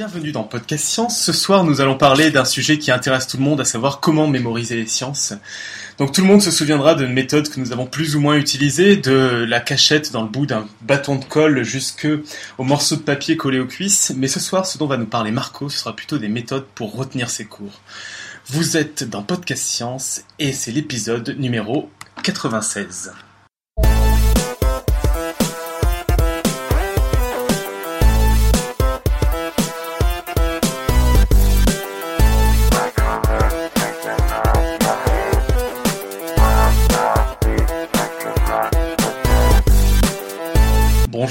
Bienvenue dans Podcast Science. Ce soir, nous allons parler d'un sujet qui intéresse tout le monde, à savoir comment mémoriser les sciences. Donc tout le monde se souviendra d'une méthode que nous avons plus ou moins utilisée, de la cachette dans le bout d'un bâton de colle jusque au morceau de papier collé aux cuisses. Mais ce soir, ce dont va nous parler Marco, ce sera plutôt des méthodes pour retenir ses cours. Vous êtes dans Podcast Science et c'est l'épisode numéro 96.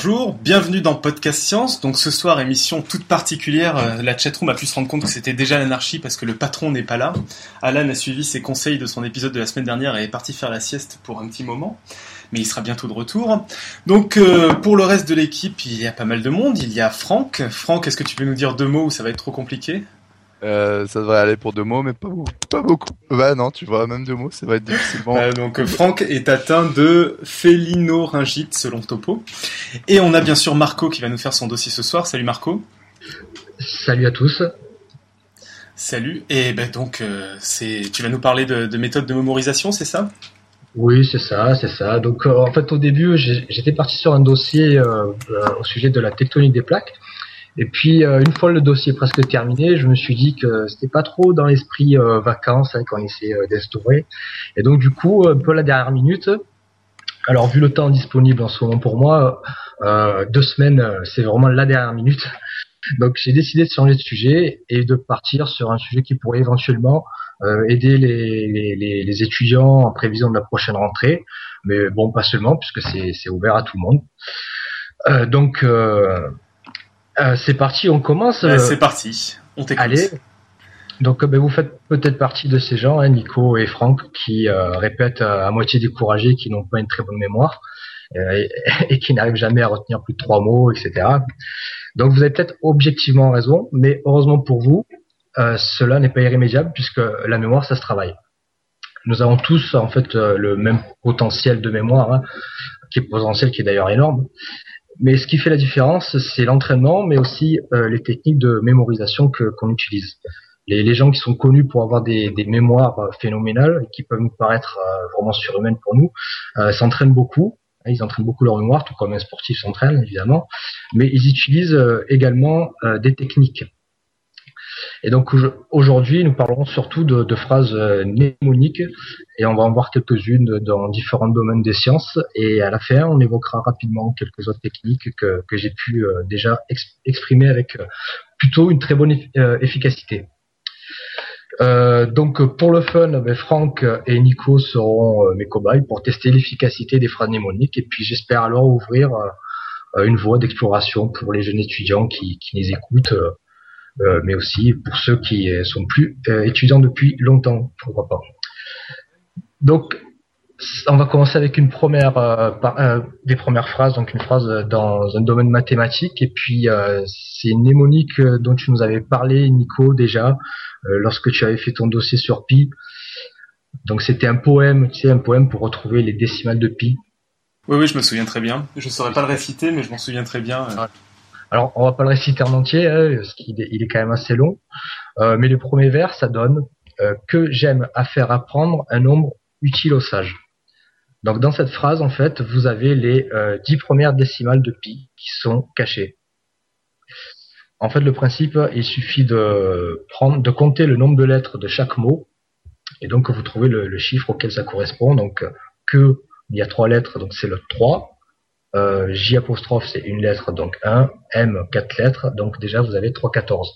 Bonjour, bienvenue dans Podcast Science. Donc ce soir, émission toute particulière. Euh, la chatroom a pu se rendre compte que c'était déjà l'anarchie parce que le patron n'est pas là. Alan a suivi ses conseils de son épisode de la semaine dernière et est parti faire la sieste pour un petit moment. Mais il sera bientôt de retour. Donc euh, pour le reste de l'équipe, il y a pas mal de monde. Il y a Franck. Franck, est-ce que tu peux nous dire deux mots ou ça va être trop compliqué? Euh, ça devrait aller pour deux mots, mais pas, pas beaucoup. Bah non, tu vois, même deux mots, ça va être difficilement. Euh, donc Franck est atteint de félinoryngite selon Topo. Et on a bien sûr Marco qui va nous faire son dossier ce soir. Salut Marco. Salut à tous. Salut. Et ben donc, euh, c'est, tu vas nous parler de, de méthode de mémorisation, c'est ça? Oui, c'est ça, c'est ça. Donc en fait, au début, j'étais parti sur un dossier au sujet de la tectonique des plaques. Et puis euh, une fois le dossier presque terminé, je me suis dit que c'était pas trop dans l'esprit euh, vacances hein, qu'on essaie euh, d'instaurer. Et donc du coup, un peu la dernière minute. Alors vu le temps disponible en ce moment pour moi, deux semaines, c'est vraiment la dernière minute. Donc j'ai décidé de changer de sujet et de partir sur un sujet qui pourrait éventuellement aider les, les, les, étudiants en prévision de la prochaine rentrée. Mais bon, pas seulement, puisque c'est ouvert à tout le monde. Euh, donc, euh, c'est parti, on commence. Euh, c'est parti, on t'écoute. Allez. Donc ben, vous faites peut-être partie de ces gens, hein, Nico et Franck, qui euh, répètent à moitié découragés, qui n'ont pas une très bonne mémoire et, qui n'arrivent jamais à retenir plus de trois mots, etc. Donc vous avez peut-être objectivement raison, mais heureusement pour vous, cela n'est pas irrémédiable puisque la mémoire, ça se travaille. Nous avons tous en fait le même potentiel de mémoire, hein, qui est potentiel, qui est d'ailleurs énorme. Mais ce qui fait la différence, c'est l'entraînement, mais aussi euh, les techniques de mémorisation que qu'on utilise. Les, les, gens qui sont connus pour avoir des, mémoires euh, phénoménales, et qui peuvent nous paraître euh, vraiment surhumaines pour nous, s'entraînent beaucoup. Ils entraînent beaucoup leur mémoire, tout comme un sportif s'entraîne, évidemment. Mais ils utilisent également des techniques. Et donc aujourd'hui, nous parlerons surtout de, phrases mnémoniques et on va en voir quelques-unes dans différents domaines des sciences. Et à la fin, on évoquera rapidement quelques autres techniques que, j'ai pu euh, déjà exprimer avec euh, plutôt une très bonne euh, efficacité. Euh, donc pour le fun, ben, Franck et Nico seront mes cobayes pour tester l'efficacité des phrases mnémoniques et puis j'espère alors ouvrir une voie d'exploration pour les jeunes étudiants qui, qui les écoutent, mais aussi pour ceux qui sont plus étudiants depuis longtemps, pourquoi pas. Donc, on va commencer avec une première, euh, euh, des premières phrases, donc une phrase dans un domaine mathématique, et puis euh, c'est une mnémonique dont tu nous avais parlé, Nico, déjà, lorsque tu avais fait ton dossier sur pi. Donc c'était un poème, tu sais, un poème pour retrouver les décimales de pi. Oui, oui, je me souviens très bien. Je ne saurais pas le réciter, mais je m'en souviens très bien. Alors, on va pas le réciter en entier, hein, parce qu'il est, il est quand même assez long. mais le premier vers, ça donne que j'aime à faire apprendre un nombre utile au sage. Donc dans cette phrase, en fait, vous avez les euh, dix premières décimales de pi qui sont cachées. En fait, le principe, il suffit de prendre, de compter le nombre de lettres de chaque mot, et donc vous trouvez le, chiffre auquel ça correspond. Donc que il y a trois lettres, donc c'est le 3. Euh, J apostrophe, c'est une lettre, donc 1. M, quatre lettres, donc déjà vous avez 3, 14.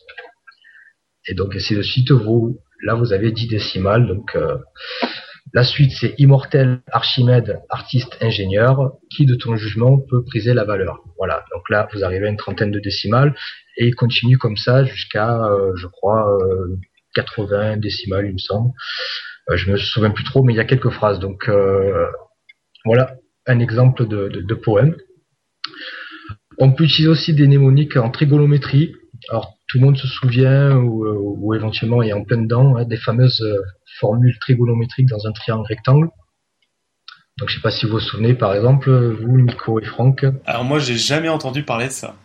Et donc ainsi de suite, vous, là vous avez 10 décimales, donc euh, la suite, c'est immortel, Archimède, artiste, ingénieur. Qui de ton jugement peut priser la valeur Voilà. Donc là, vous arrivez à une trentaine de décimales et il continue comme ça jusqu'à, euh, je crois, 80 euh, décimales, il me semble. Euh, je me souviens plus trop, mais il y a quelques phrases. Donc voilà un exemple de, de poème. On peut utiliser aussi des mnémoniques en trigonométrie. Alors tout le monde se souvient ou, ou éventuellement est en plein dedans hein, des fameuses formule trigonométrique dans un triangle rectangle. Donc je sais pas si vous vous souvenez, par exemple, vous, Nico et Franck. Alors moi, j'ai jamais entendu parler de ça.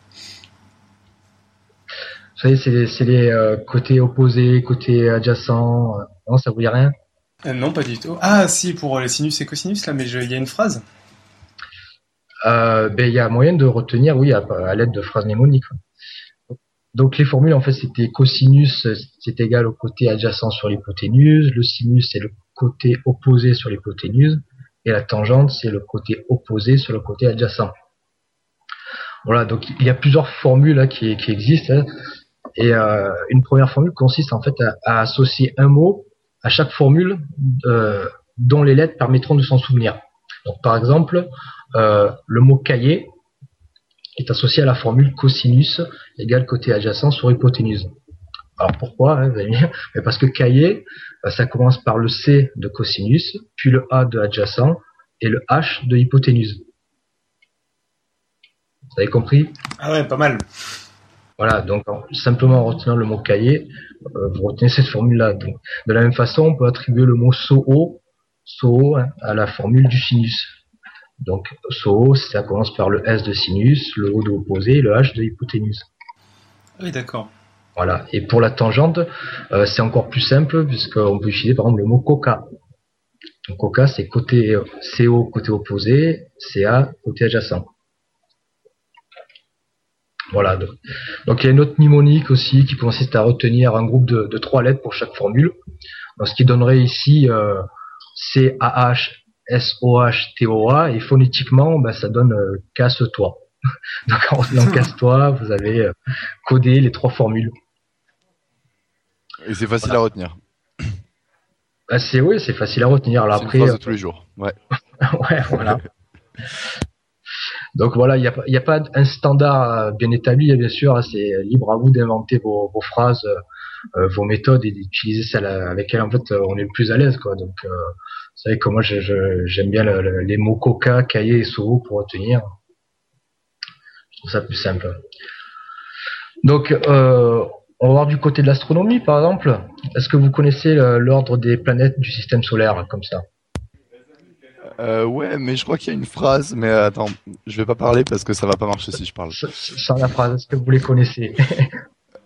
savez, c'est les, c'est les euh, côtés opposés, côtés adjacents. euh, non, ça vous dit rien? Euh, non, pas du tout. Ah, si, pour les sinus et cosinus, là, mais il y a une phrase. Euh, ben, il y a moyen de retenir, oui, à, l'aide de phrases mnémoniques. Donc les formules, en fait, c'était cosinus, c'est égal au côté adjacent sur l'hypoténuse, le sinus, c'est le côté opposé sur l'hypoténuse, et la tangente, c'est le côté opposé sur le côté adjacent. Voilà, donc il y a plusieurs formules là, qui, existent, hein. et euh, une première formule consiste en fait à, à associer un mot à chaque formule euh, dont les lettres permettront de s'en souvenir. Donc par exemple, euh, le mot cahier est associé à la formule cosinus égale côté adjacent sur hypoténuse. Alors pourquoi hein, vous allez me dire? Mais Parce que cahier, euh, ça commence par le C de cosinus, puis le A de adjacent et le H de hypoténuse. Vous avez compris? Ah ouais, pas mal. Voilà, donc en- simplement en retenant le mot cahier, euh, vous retenez cette formule-là. Donc, de la même façon, on peut attribuer le mot SOO, SOO hein, à la formule du sinus. Donc SOO, ça commence par le S de sinus, le O de opposé et le H de hypoténuse. Ah Oui, d'accord. Voilà. Et pour la tangente, euh, c'est encore plus simple puisqu'on peut utiliser par exemple le mot coca. Donc coca, c'est côté euh, CO côté opposé, CA côté adjacent. Voilà. Donc, donc il y a une autre mnémonique aussi qui consiste à retenir un groupe de, de trois lettres pour chaque formule. Donc, ce qui donnerait ici euh, CAH, SOH, TOA et phonétiquement, ben, ça donne euh, casse-toi. Donc en casse-toi, vous avez euh, codé les trois formules. Et c'est facile Voilà. à retenir. Bah, c'est oui, c'est facile à retenir. Alors C'est une après, phrase de tous les jours. Ouais. ouais, voilà. Donc voilà, il n'y a, y a pas un standard euh, bien établi, bien sûr. hein, C'est libre à vous d'inventer vos, vos phrases, euh, vos méthodes et d'utiliser celles avec lesquelles en fait euh, on est le plus à l'aise, quoi. Donc, euh, vous savez que moi j'aime bien le- le- les mots coca, cahier et SOO pour retenir. Je trouve ça plus simple. Donc, euh, on va voir du côté de l'astronomie, par exemple. Est-ce que vous connaissez l'ordre des planètes du système solaire comme ça? Euh, ouais, mais je crois qu'il y a une phrase, mais attends, je vais pas parler parce que ça va pas marcher si je parle. Sans la phrase, est-ce que vous les connaissez?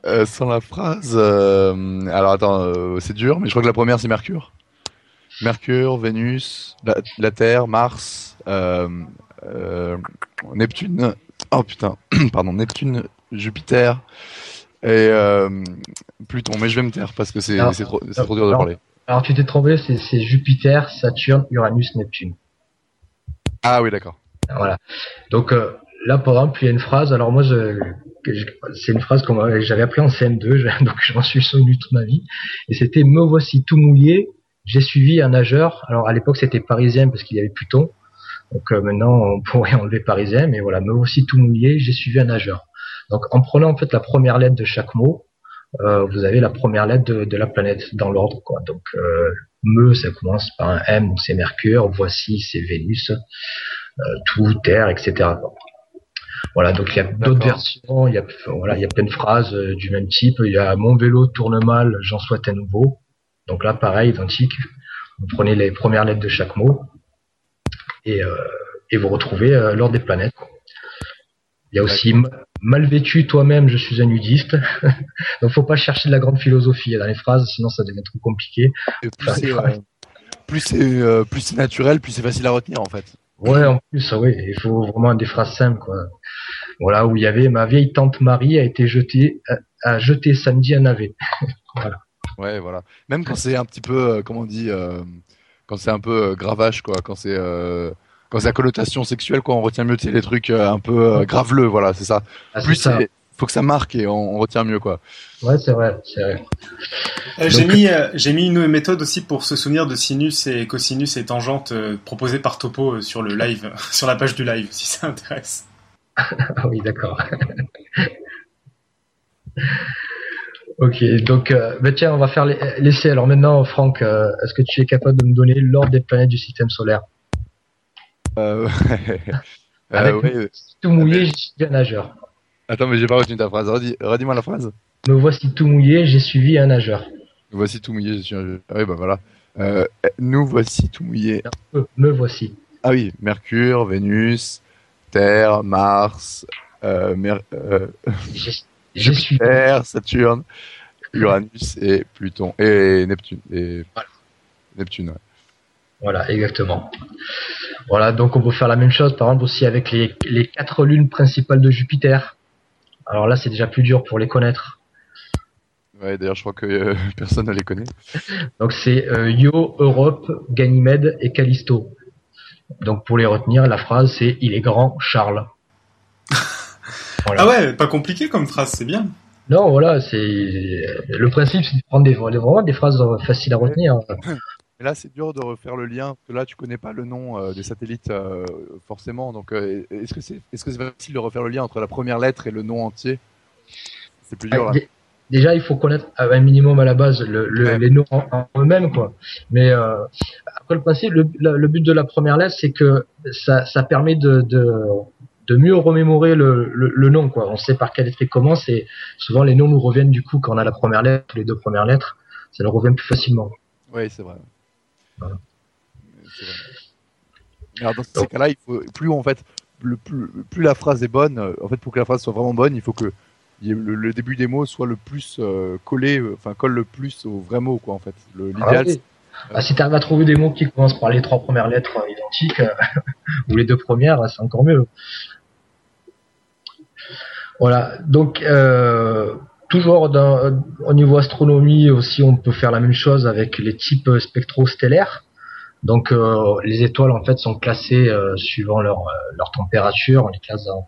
Euh, sans la phrase, alors attends, c'est dur, mais je crois que la première c'est Mercure. Mercure, Vénus, la, la Terre, Mars, euh, euh, Neptune, oh putain, pardon, Neptune, Jupiter et euh, Pluton. Mais je vais me taire parce que c'est trop, dur de parler. Alors tu t'es trompé, c'est Jupiter, Saturne, Uranus, Neptune. Ah oui, d'accord. Voilà. Donc euh, là, par exemple, il y a une phrase. Alors moi, que c'est une phrase qu'on m'avait- j'avais appelée en CM2, je- donc je m'en suis souvenu toute ma vie. Et c'était me voici tout mouillé. J'ai suivi un nageur. Alors à l'époque, c'était parisien parce qu'il y avait Pluton. Donc euh, maintenant, on pourrait enlever parisien, mais voilà, me voici tout mouillé. J'ai suivi un nageur. Donc en prenant en fait la première lettre de chaque mot, euh, vous avez la première lettre de, de la planète dans l'ordre, quoi. Donc euh, me, ça commence par un M, donc c'est Mercure. Voici, c'est Vénus. Euh, tout, Terre, etc. Voilà, donc il y a d'autres versions, il y a voilà, il y a plein de phrases euh, du même type. Il y a mon vélo tourne mal, j'en souhaite un nouveau. Donc là, pareil, identique. Vous prenez les premières lettres de chaque mot et, euh, et vous retrouvez euh, l'ordre des planètes. Il y a aussi mal vêtu toi-même, je suis un nudiste. Donc faut pas chercher de la grande philosophie dans les phrases, sinon ça devient trop compliqué. Et plus c'est euh, plus c'est euh, plus naturel, plus c'est facile à retenir en fait. Ouais, en plus, oui, il faut vraiment des phrases simples, quoi. Voilà, où il y avait ma vieille tante Marie a été jetée, a, a jeté samedi un navet. Ouais, voilà. Même quand c'est un petit peu, euh, comment on dit, euh, quand c'est un peu euh, gravage, quoi, quand c'est euh, quand c'est à connotation sexuelle, quoi, on retient mieux tu sais, les trucs euh, un peu euh, graveleux, voilà, c'est ça. Ah, Plus ça. faut que ça marque et on, on retient mieux, quoi. Ouais, c'est vrai, c'est vrai. Euh, j'ai mis, euh, j'ai mis une méthode aussi pour se souvenir de sinus et cosinus et tangente euh, proposée par Topo euh, sur le live, sur la page du live, si ça intéresse. Ah oui, d'accord. Ok, donc, euh, bah tiens, on va faire les- l'essai. Alors maintenant, Franck, euh, est-ce que tu es capable de me donner l'ordre des planètes du système solaire? Euh, euh, Avec- Tout mouillé, j'ai suivi un nageur. Attends, mais j'ai pas retenu ta phrase. Redis, redis-moi la phrase. Me voici tout mouillé, j'ai suivi un nageur. Voici tout mouillé. Je suis un... Ah oui, bah voilà. Euh, nous voici tout mouillé. Me, me voici. Ah oui, Mercure, Vénus, Terre, Mars, Mer- J'ai J'ai suivi. Jupiter, Saturne, Uranus et Pluton et Neptune et Voilà. Neptune. ouais. Voilà, exactement. Voilà, donc on peut faire la même chose, par exemple aussi avec les, les quatre lunes principales de Jupiter. Alors là, c'est déjà plus dur pour les connaître. Ouais, d'ailleurs, je crois que euh, personne ne les connaît. Donc c'est euh, Io, Europe, Ganymède et Callisto. Donc pour les retenir, la phrase c'est Il est grand, Charles. Voilà. Ah ouais, pas compliqué comme phrase, c'est bien. Non, voilà, c'est le principe, c'est de prendre des, vraiment des phrases euh, faciles à retenir. Mais là, c'est dur de refaire le lien, parce que là, tu connais pas le nom euh, des satellites euh, forcément. Donc, euh, est-ce que c'est est-ce que c'est facile de refaire le lien entre la première lettre et le nom entier? C'est plus dur. Ah, Déjà, il faut connaître un minimum à la base le, le- Ouais. les noms en, en eux-mêmes, quoi. Mais euh, après le principe, le, le- le but de la première lettre, c'est que ça, ça permet de, de, de mieux remémorer le, le, le nom, quoi. On sait par quelle lettre il commence et souvent les noms nous reviennent du coup quand on a la première lettre, les deux premières lettres, ça nous revient plus facilement. Oui, c'est vrai. Voilà. C'est vrai. Alors, dans ces cas-là, il faut plus en fait, le plus, plus la phrase est bonne. euh, En fait, pour que la phrase soit vraiment bonne, il faut que le, le début des mots soit le plus euh, collé, euh, enfin colle le plus au vrai mot, quoi. En fait, l'idéal. Ah, oui. Ah, si tu arrives à trouver des mots qui commencent par les trois premières lettres euh, identiques, euh, ou les deux premières, c'est encore mieux. Voilà, donc euh, toujours au niveau astronomie aussi, on peut faire la même chose avec les types spectro-stellaires. Donc euh, les étoiles en fait sont classées euh, suivant leur, euh, température, on les classe dans,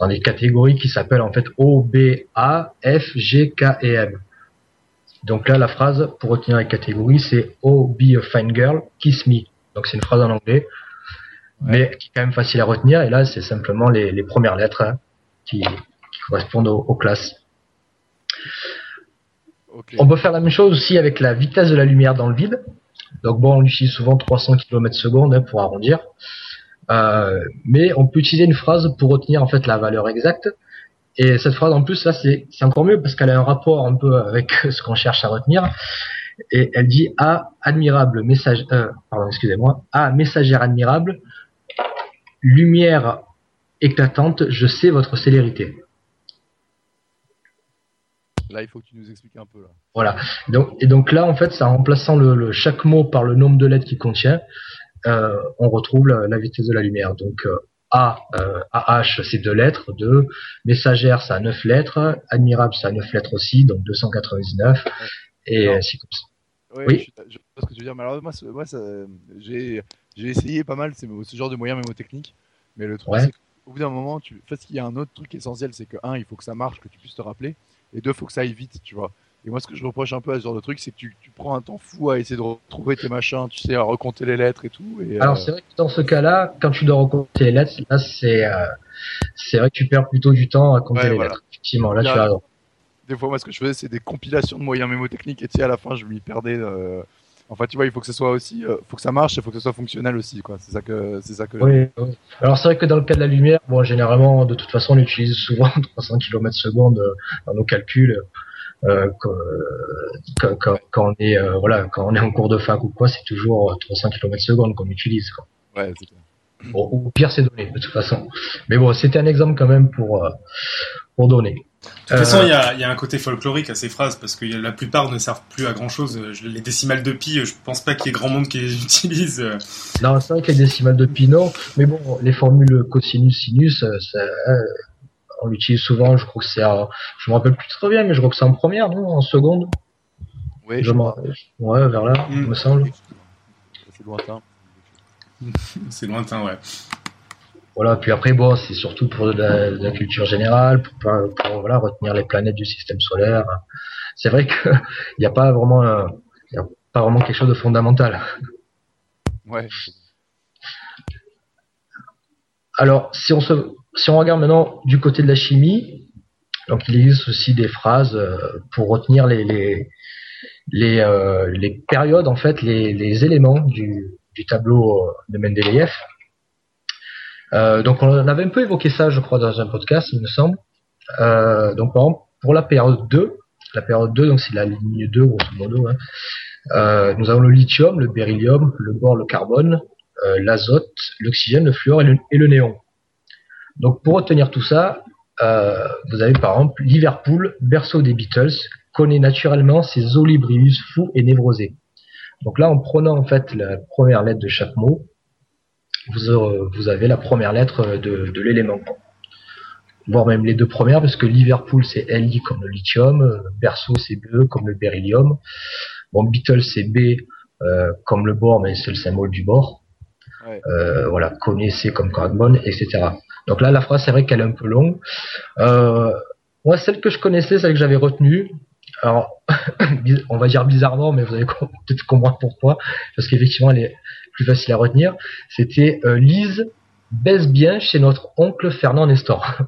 dans des catégories qui s'appellent en fait O, B, A, F, G, K et M. Donc là, la phrase, pour retenir les catégories, c'est Oh, be a fine girl, kiss me. Donc c'est une phrase en anglais, mais qui est quand même facile à retenir. Et là, c'est simplement les, les premières lettres hein, qui, qui correspondent aux, aux classes. On peut faire la même chose aussi avec la vitesse de la lumière dans le vide. Donc bon, on utilise souvent 300 km secondes hein, pour arrondir. Euh, mais on peut utiliser une phrase pour retenir en fait la valeur exacte. Et cette phrase en plus là c'est encore mieux parce qu'elle a un rapport un peu avec ce qu'on cherche à retenir. Et elle dit ah admirable message euh, pardon excusez-moi ah messagère admirable lumière éclatante je sais votre célérité. Là, il faut que tu nous expliques un peu là. Voilà. Donc, et donc là, en fait, c'est en remplaçant le, le- chaque mot par le nombre de lettres qu'il contient, euh, on retrouve la, la vitesse de la lumière. Donc euh, A, euh, AH, c'est deux lettres, 2. Messagère, ça a neuf lettres. Admirable, ça a neuf lettres aussi, donc 299. Et Non. ainsi comme ça. Ouais, Oui. je, je vois ce que tu veux dire. Mais alors, moi, moi ça- j'ai j'ai essayé pas mal ce genre de moyens mémotechniques. Mais le truc, Ouais. c'est qu'au bout d'un moment, tu... en fait, il y a un autre truc essentiel c'est que, un, il faut que ça marche, que tu puisses te rappeler. Et deux, il faut que ça aille vite, tu vois. Et moi, ce que je reproche un peu à ce genre de truc, c'est que tu, tu prends un temps fou à essayer de retrouver tes machins, tu sais, à recompter les lettres et tout. Et, Alors euh, c'est vrai que dans ce cas-là, quand tu dois recompter les lettres, là c'est euh, c'est vrai que tu perds plutôt du temps à compter Ouais, les voilà. lettres. Effectivement, là tu as des fois, moi, ce que je faisais, c'est des compilations de moyens mémotechniques. Et tu sais, à la fin, je m'y perdais. euh, Enfin, tu vois, il faut que ce soit aussi, euh, faut que ça marche, il faut que ce soit fonctionnel aussi, quoi. C'est ça que, c'est ça que. Oui, oui. Alors c'est vrai que dans le cas de la lumière, bon généralement de toute façon on utilise souvent 300 km secondes euh, dans nos calculs. Euh, quand, quand, quand- quand on est euh, voilà quand on est en cours de fac ou quoi, c'est toujours euh, 300 km secondes qu'on utilise. Quoi. Ouais, c'est. Bon, ou pire c'est donné de toute façon. Mais bon, c'était un exemple quand même pour euh, pour donner. De toute façon, il y a, il y a un côté folklorique à ces phrases parce que la plupart ne servent plus à grand chose. Les décimales de pi, je pense pas qu'il y ait grand monde qui les utilise. Non, c'est vrai que les décimales de pi non, mais bon, les formules cosinus sinus, ça, euh, on l'utilise souvent. Je crois que c'est, euh, je me rappelle plus très bien, mais je crois que c'est en première, non, en seconde. Ouais, Je m'en- ouais, vers là, Mm. il me semble. C'est lointain. C'est lointain, ouais. Voilà, puis après, bon, c'est surtout pour de la, de la culture générale, pour, pour, voilà, retenir les planètes du système solaire. C'est vrai qu'il n'y a pas vraiment, euh, y a pas vraiment quelque chose de fondamental. Ouais. Alors, si on se, si on regarde maintenant du côté de la chimie, donc il existe aussi des phrases euh, pour retenir euh, les périodes en fait, les, éléments du, tableau euh, de Mendeleïev. Donc on avait un peu évoqué ça, je crois, dans un podcast, il me semble. Donc par exemple, pour la période 2, la période 2, donc c'est la ligne 2 grosso modo, hein, nous avons le lithium, le beryllium, le bore, le carbone, l'azote, l'oxygène, le fluor et le néon. Donc pour retenir tout ça, euh, vous avez par exemple Liverpool, berceau des Beatles, connaît naturellement ses olibrius fous et névrosés. Donc là, en prenant en fait la première lettre de chaque mot, vous, euh, vous avez la première lettre de, de l'élément. Voire même les deux premières, parce que Liverpool c'est Li comme le lithium, berceau c'est B comme le beryllium. Bon, Beatles c'est B euh, comme le bore, mais c'est le symbole du bord. Ouais. Euh, voilà, connaissez comme carbone, etc. Donc là, la phrase, c'est vrai qu'elle est un peu longue. Euh, moi, celle que je connaissais, celle que j'avais retenue, alors, on va dire bizarrement, mais vous allez peut-être comprendre pourquoi, parce qu'effectivement, elle est plus facile à retenir. C'était euh, Lise baisse bien chez notre oncle Fernand Nestor.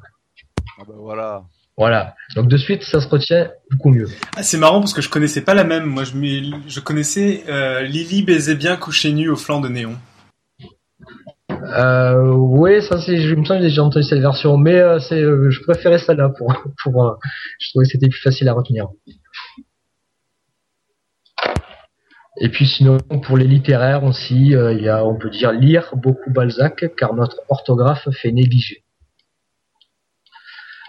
Ah ben voilà. Voilà. Donc de suite, ça se retient beaucoup mieux. Ah, c'est marrant parce que je connaissais pas la même. Moi, je, je connaissais euh, Lily baisait bien couché nu au flanc de néon. Euh, oui, ça c'est, je me sens que j'ai déjà entendu cette version, mais euh, c'est, euh, je préférais celle-là pour, pour, euh, je trouvais que c'était plus facile à retenir. Et puis sinon, pour les littéraires aussi, il y a, on peut dire lire beaucoup Balzac, car notre orthographe fait négliger.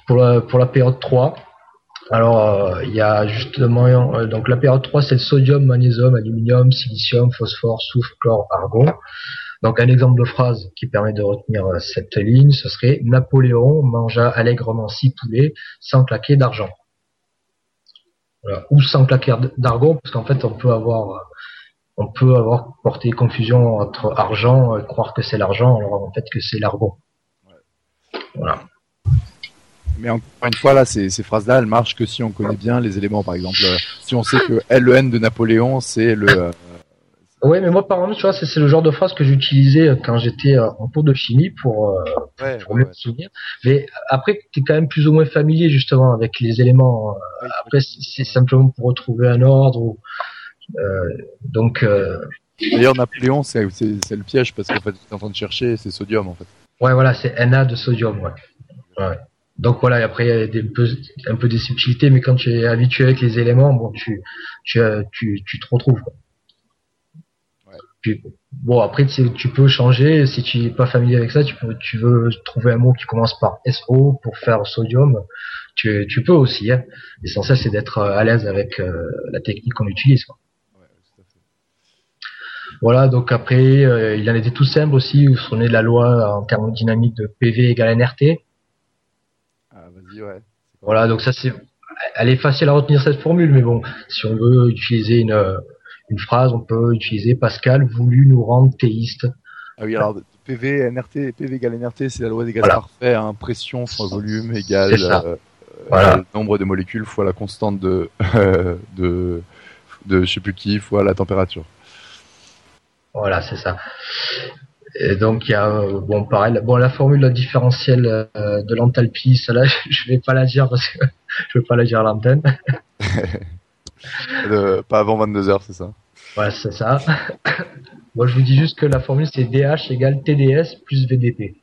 Pour la, pour la période 3, alors il y a justement, donc la période 3 c'est le sodium, magnésium, aluminium, silicium, phosphore, soufre, chlore, argon. Donc un exemple de phrase qui permet de retenir cette ligne, ce serait Napoléon mangea allègrement six poulets sans claquer d'argent. Voilà. Ou sans claquer d'argent, parce qu'en fait on peut avoir on peut avoir porté confusion entre argent et croire que c'est l'argent, alors en fait que c'est. Ouais. Voilà. Mais encore une fois, là, ces, ces phrases-là, elles marchent que si on connaît bien les éléments. Par exemple, si on sait que LEN de Napoléon, c'est le, euh, Ouais, mais moi, par exemple, tu vois, c'est le genre de phrase que j'utilisais quand j'étais en cours de chimie pour, euh, ouais, pour me souvenir. Mais après, tu es quand même plus ou moins familier, justement, avec les éléments. Ouais, après, c'est simplement pour retrouver un ordre. Ou, euh, donc. Euh... D'ailleurs, Napoléon, c'est le piège parce qu'en fait, tu es en train de chercher, c'est sodium, en fait. Ouais, voilà, c'est Na de sodium, ouais. ouais. Donc voilà, après il y a des, peu, un peu des subtilités, mais quand tu es habitué avec les éléments, bon, tu, tu, tu, tu te retrouves. Quoi. Puis, bon, après, tu, tu, peux changer. Si tu n'es pas familier avec ça, tu, peux, tu veux trouver un mot qui commence par SO pour faire sodium. Tu, tu peux aussi. Hein. L'essentiel, c'est d'être à l'aise avec euh, la technique qu'on utilise. Quoi. Voilà, donc après, euh, il en était tout simple aussi. Vous vous souvenez de la loi en thermodynamique de PV égale NRT Ah, vas-y, ouais. Voilà, donc ça, c'est. Elle est facile à retenir cette formule, mais bon, si on veut utiliser une une phrase, on peut utiliser Pascal voulu nous rendre théistes. Ah oui, alors PV, NRT, PV égale NRT, c'est la loi des gaz voilà. parfaits, hein, pression fois volume égale euh, voilà. le nombre de molécules fois la constante de, de, de je sais plus qui fois la température. Voilà, c'est ça. Et donc il y a bon pareil, bon la formule différentielle euh, de l'enthalpie, celle-là je vais pas la dire parce que je vais pas la dire à l'antenne. Pas avant 22 heures, c'est ça Ouais, c'est ça. Moi, je vous dis juste que la formule, c'est DH égale TDS plus VDP.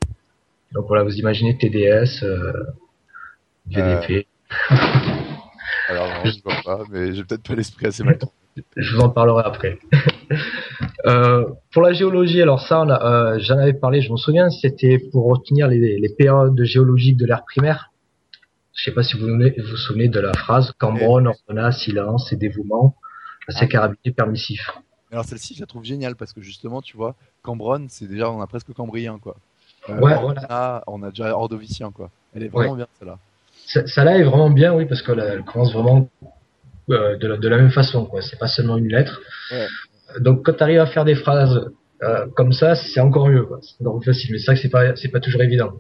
Donc voilà, vous imaginez TDS, euh, VDP. Euh... Alors, non, je vois pas, mais j'ai peut-être pas l'esprit assez mal Je vous en parlerai après. euh, pour la géologie, alors ça, j'en avais parlé, je me souviens, c'était pour retenir les, les périodes géologiques de l'ère primaire. Je sais pas si vous vous souvenez de la phrase Cambronne, ordonna, silence et dévouement, c'est carabinier permissif. Alors celle-ci, je la trouve géniale parce que justement, tu vois, Cambronne, c'est déjà, on a presque cambrien, quoi. Euh, ouais, on, voilà. a, on a déjà ordovicien, quoi. Elle est vraiment ouais. bien, celle-là. Celle-là est vraiment bien, oui, parce qu'elle elle commence vraiment euh, de, la, de, la, même façon, quoi. C'est pas seulement une lettre. Ouais. Donc quand tu arrives à faire des phrases euh, comme ça, c'est encore mieux, quoi. C'est encore plus facile. Mais c'est vrai que c'est pas, c'est pas toujours évident.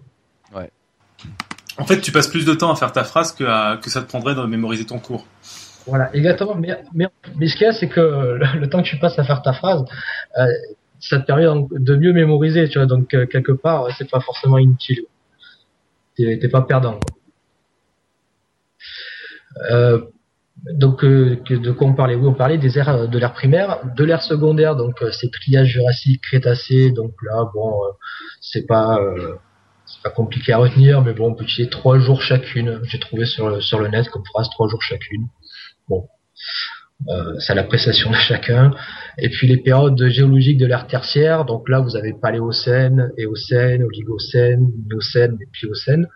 En fait, tu passes plus de temps à faire ta phrase que, ça te prendrait de mémoriser ton cours. Voilà, exactement. Mais, mais, ce qu'il y a, c'est que le, temps que tu passes à faire ta phrase, euh, ça te permet de mieux mémoriser, tu vois. Donc, euh, quelque part, c'est pas forcément inutile. T'es pas perdant. Euh, donc, de quoi on parlait? Oui, on parlait des aires de l'ère primaire, de l'ère secondaire. Donc, c'est triage jurassique, crétacé. Donc là, bon, c'est pas pas compliqué à retenir, mais bon, on peut utiliser trois jours chacune. J'ai trouvé sur le, sur le net comme phrase trois jours chacune. Bon, euh, c'est à l'appréciation de chacun. Et puis les périodes géologiques de l'ère tertiaire, donc là vous avez Paléocène, Éocène, Oligocène, Miocène et Pliocène.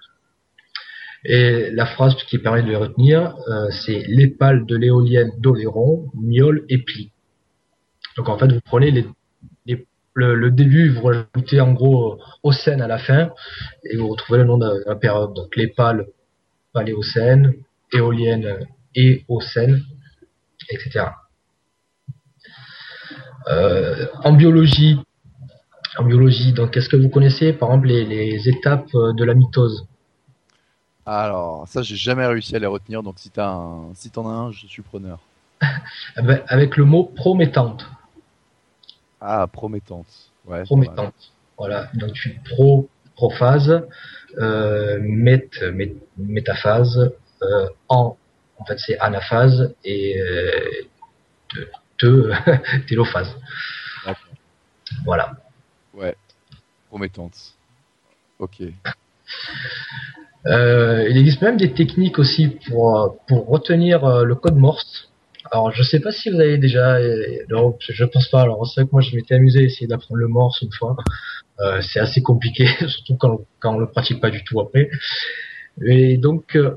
Et la phrase qui permet de les retenir, euh, c'est les pales de l'éolienne d'Oléron, miaule et plie. Donc en fait, vous prenez les- le, le début, vous rajoutez en gros Océane à la fin, et vous retrouvez le nom de la période. Donc les pales paléocène, éolienne et ocène, etc. Euh, en biologie, en biologie, donc est-ce que vous connaissez par exemple les, les étapes euh, de la mitose? Alors, ça, j'ai jamais réussi à les retenir, donc si t'en as un, je suis preneur. Eh ben, Avec le mot prométante. Ah, promettante. Ouais. prométante. Voilà, donc tu pro prophase, euh, mét, mét- métaphase, euh, en en fait c'est anaphase et euh, te, te télophase. Voilà. Ouais. Promettante. Ok. Euh, il existe même des techniques aussi pour euh, pour retenir euh, le code Morse. Alors je sais pas si vous avez déjà, euh, non, je pense pas. Alors c'est vrai que moi je m'étais amusé à essayer d'apprendre le Morse une fois. Euh, c'est assez compliqué, surtout quand quand on le pratique pas du tout après. Et donc euh,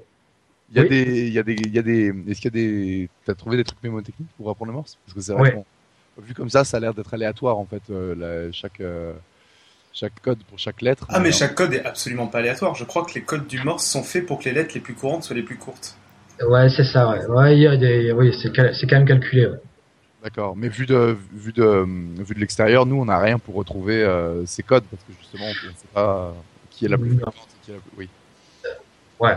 Il y a Oui. des, il y a des, il y a des, est-ce qu'il y a des, t'as trouvé des trucs mémotechniques pour apprendre le morse? Parce que c'est vrai Ouais. vu comme ça, ça a l'air d'être aléatoire, en fait, euh, la- chaque, euh, chaque code pour chaque lettre. Ah, mais chaque code est absolument pas aléatoire. Je crois que les codes du Morse sont faits pour que les lettres les plus courantes soient les plus courtes. Ouais c'est ça. Ouais, ouais il y a des, oui c'est quand même calculé. ouais. D'accord. Mais vu de, vu de, vu de l'extérieur, nous, on n'a rien pour retrouver euh, ces codes parce que justement, on ne sait pas qui est la plus fréquente et qui est la plus... Oui. Ouais.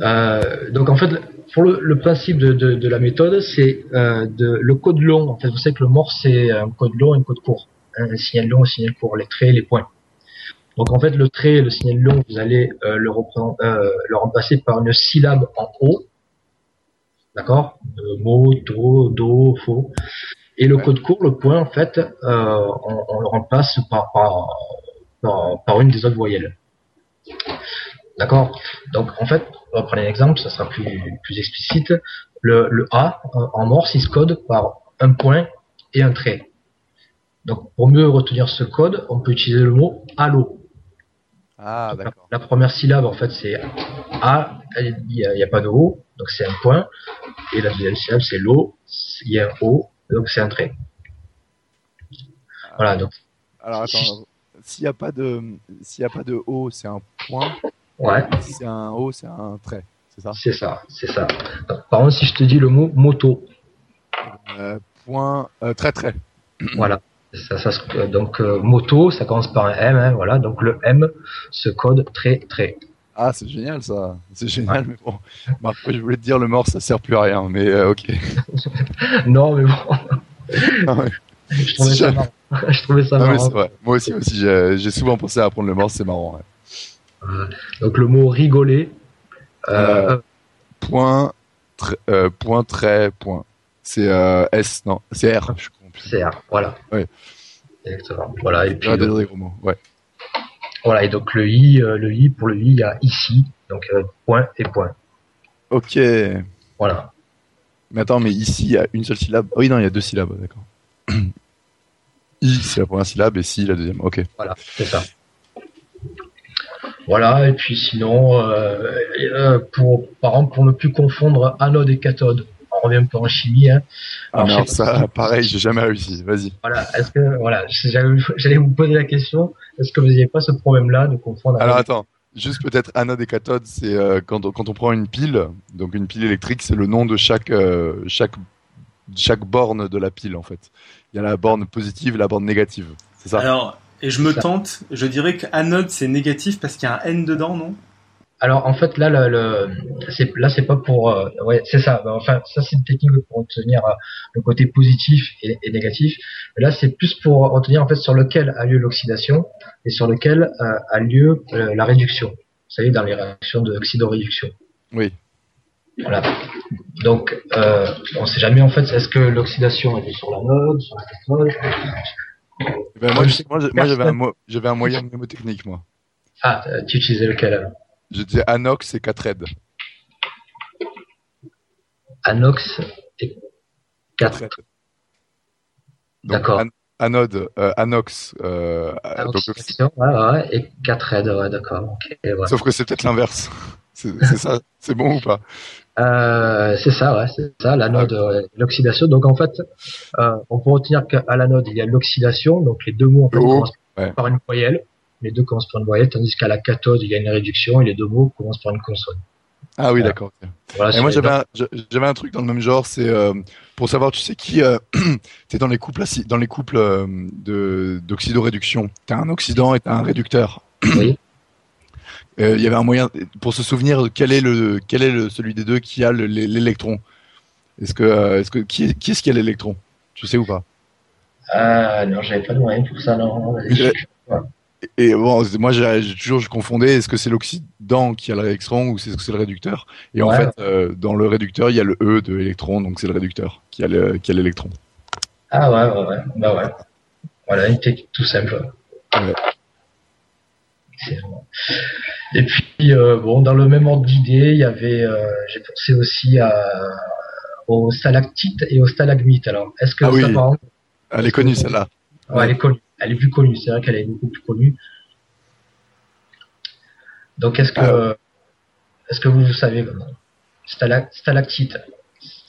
Euh, donc en fait, pour le, le principe de, de, de la méthode, c'est euh, de le code long. En fait, vous savez que le morse c'est un code long et un code court, un signal long, un signal court, les traits, les points. Donc en fait, le trait, le signal long, vous allez euh, le, euh, le remplacer par une syllabe en haut, d'accord, Euh, mot, do, do, faux. Et le Ouais. code court, le point, en fait, euh, on, on le remplace par, par, par, par une des autres voyelles. D'accord? Donc, en fait, on va prendre un exemple, ça sera plus, plus explicite. Le, le A, en morse, il se code par un point et un trait. Donc, pour mieux retenir ce code, on peut utiliser le mot allo. Ah, La, d'accord. la première syllabe, en fait, c'est A, il n'y a, il y a pas de O, donc c'est un point. Et la deuxième syllabe, c'est l'O, il y a un O, donc c'est un trait. Voilà, donc, Alors attends, s'il n'y a pas de, y a pas de O, c'est un point. ouais, Si c'est un O, c'est un trait. C'est ça? c'est ça, c'est ça. Par exemple, si je te dis le mot moto, Euh, point, euh, trait, trait. Voilà. Ça, ça, se- euh, donc euh, moto, ça commence par un M, hein, voilà. Donc le M se code très très. Ah, c'est génial ça. C'est génial, mais bon. Après, je voulais te dire le morse, ça sert plus à rien, mais euh, ok. Non mais bon, je trouvais ça marrant. je trouvais ça Non, mais marrant. c'est vrai. Moi aussi, aussi, j'ai souvent pensé à apprendre le morse, c'est marrant. ouais. Euh, donc le mot rigoler. Point, point, trait, point. C'est S, non, c'est R. Je suis R, voilà. Ouais. Exactement. Voilà et puis le- mots. Ouais. voilà et donc le i, euh, le i pour le i, il y a ici, donc euh, point et point. Ok. Voilà. Mais attends, mais ici, il y a une seule syllabe. Oh oui, non, il y a deux syllabes, d'accord. I, c'est la première syllabe, et si, la deuxième. Ok. Voilà, c'est ça. Voilà, et puis sinon, euh, pour, par exemple, pour ne plus confondre anode et cathode, revient un peu en chimie, hein. Ah, Alors, ça, pareil, j'ai jamais réussi. Vas-y. Voilà, est-ce que, voilà, j'allais vous poser la question, est-ce que vous n'avez pas ce problème-là de confondre Alors anode attends, juste peut-être anode et cathode, c'est euh, quand, on- quand on prend une pile, donc une pile électrique, c'est le nom de chaque, euh, chaque, chaque borne de la pile en fait. Il y a la borne positive et la borne négative. C'est ça? Alors, et je me tente, je dirais qu'anode c'est négatif parce qu'il y a un N dedans, non? Alors en fait là, le, le- c'est là c'est pas pour, euh, ouais, c'est ça. Ben, Enfin, ça c'est une technique pour obtenir euh, le côté positif et, et négatif. Mais là c'est plus pour retenir en fait sur lequel a lieu l'oxydation et sur lequel euh, a lieu euh, la réduction. Vous savez dans les réactions d'oxydoréduction. Oui. Voilà. Donc, euh, on sait jamais en fait, est-ce que l'oxydation est sur l'anode, sur la cathode Eh ben, moi, je- moi, j'avais un, mo- un moyen mnémotechnique, moi. Ah, tu utilisais lequel alors? Je disais anox et 4 Anox et 4. Donc, D'accord. an- anode, euh, anox, euh, donc, oxydation, ouais, ouais, et 4 aides, ouais, d'accord. ouais. sauf que c'est peut-être l'inverse. C'est ça, c'est bon ou pas? Euh, C'est ça, ouais, c'est ça, l'anode, ah. l'oxydation. Donc en fait, euh, on peut retenir qu'à l'anode, il y a l'oxydation, donc les deux mots en fait, commencent par une voyelle, les deux commencent par une voyelle, tandis qu'à la cathode, il y a une réduction et les deux mots commencent par une consonne. Ah oui, d'accord. et moi, j'avais un, j'avais un truc dans le même genre, c'est euh, pour savoir, tu sais qui, euh, t'es dans les couples dans les couples euh, de d'oxydoréduction. T'as un oxydant et t'as un réducteur. Oui. Euh, il y avait un moyen pour se souvenir quel est le quel est le, celui des deux qui a l'électron. Est-ce que est-ce que qui est, qui est-ce qui a l'électron? Tu sais ou pas? Ah non, j'avais pas de moyen pour ça. Non. Et, bon, moi j'ai toujours je confondais est-ce que c'est l'oxydant qui a l'électron ou c'est ce que c'est le réducteur? Et en fait, euh, dans le réducteur, il y a le E de électron, donc c'est le réducteur qui a le, l'électron. Ah ouais, ouais, ouais, bah ouais. Voilà, une technique tout simple. Ouais. Et puis euh, bon, dans le même ordre d'idée, il y avait, euh, j'ai pensé aussi à, aux stalactites et aux stalagmites. Alors, est-ce que ah oui. Elle est connue celle-là. Ouais, elle est connue. Elle est plus connue. C'est vrai qu'elle est beaucoup plus connue. Donc, est-ce que, ah. est-ce que vous, savez comment Stalactite,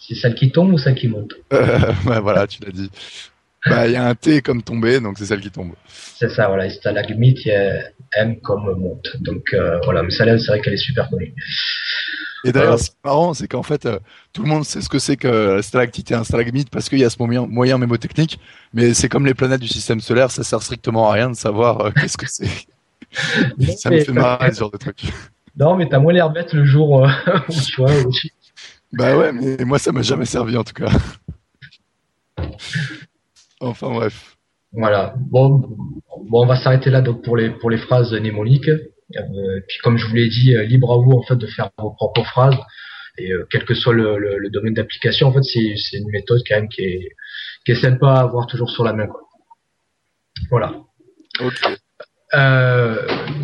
c'est celle qui tombe ou celle qui monte? Ouais, Voilà, tu l'as dit. Bah, il y a un T comme tombé, donc c'est celle qui tombe. C'est ça, voilà. Stalagmite, il y a M comme monte. Donc euh, voilà, mais celle-là, c'est vrai qu'elle est super connue. Et d'ailleurs, ce qui est marrant, c'est qu'en fait, euh, tout le monde sait ce que c'est que stalactite et un stalagmite parce qu'il y a ce moyen, moyen mémotechnique, mais c'est comme les planètes du système solaire, ça sert strictement à rien de savoir euh, qu'est-ce que c'est. ça me fait marrer ce genre de truc. Non, mais t'as moins l'air bête le jour où tu vois. Bah ouais, mais moi, ça m'a jamais servi en tout cas. Enfin bref. Voilà. Bon, bon, on va s'arrêter là donc pour les pour les phrases mnémoniques. Euh, puis comme je vous l'ai dit, euh, libre à vous en fait de faire vos propres phrases. Et euh, quel que soit le, le, domaine d'application, en fait, c'est une méthode quand même qui est qui est sympa à avoir toujours sur la main. Quoi. Voilà. Ok. Euh,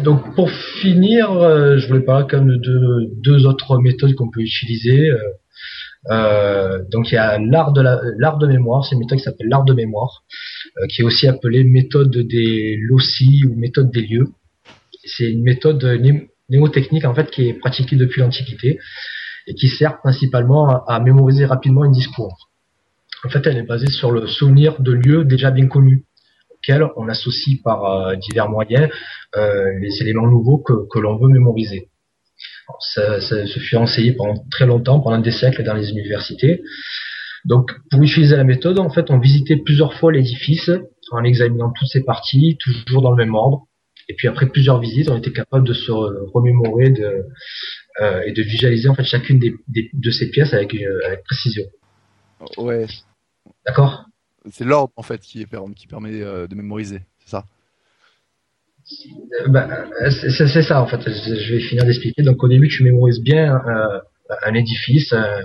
donc pour finir, je voulais parler quand même de deux, autres méthodes qu'on peut utiliser. Euh, donc il y a l'art de l'art de mémoire, c'est une méthode qui s'appelle l'art de mémoire, euh, qui est aussi appelée méthode des loci ou méthode des lieux. C'est une méthode némotechnique en fait qui est pratiquée depuis l'Antiquité et qui sert principalement à, mémoriser rapidement un discours. En fait, elle est basée sur le souvenir de lieux déjà bien connus auxquels on associe par euh, divers moyens les éléments nouveaux que l'on veut mémoriser. Ça, ça, se fut enseigné pendant très longtemps, pendant des siècles dans les universités. Donc, pour utiliser la méthode, en fait, on visitait plusieurs fois l'édifice en examinant toutes ses parties, toujours dans le même ordre. Et puis après plusieurs visites, on était capable de se remémorer de, euh, et de visualiser en fait chacune des, de ces pièces avec, euh, avec précision. Ouais. D'accord? C'est l'ordre en fait qui, est, qui permet euh, de mémoriser, c'est ça? Bah, c'est ça en fait. Je vais finir d'expliquer. Donc au début, tu mémorises bien euh, un édifice, euh,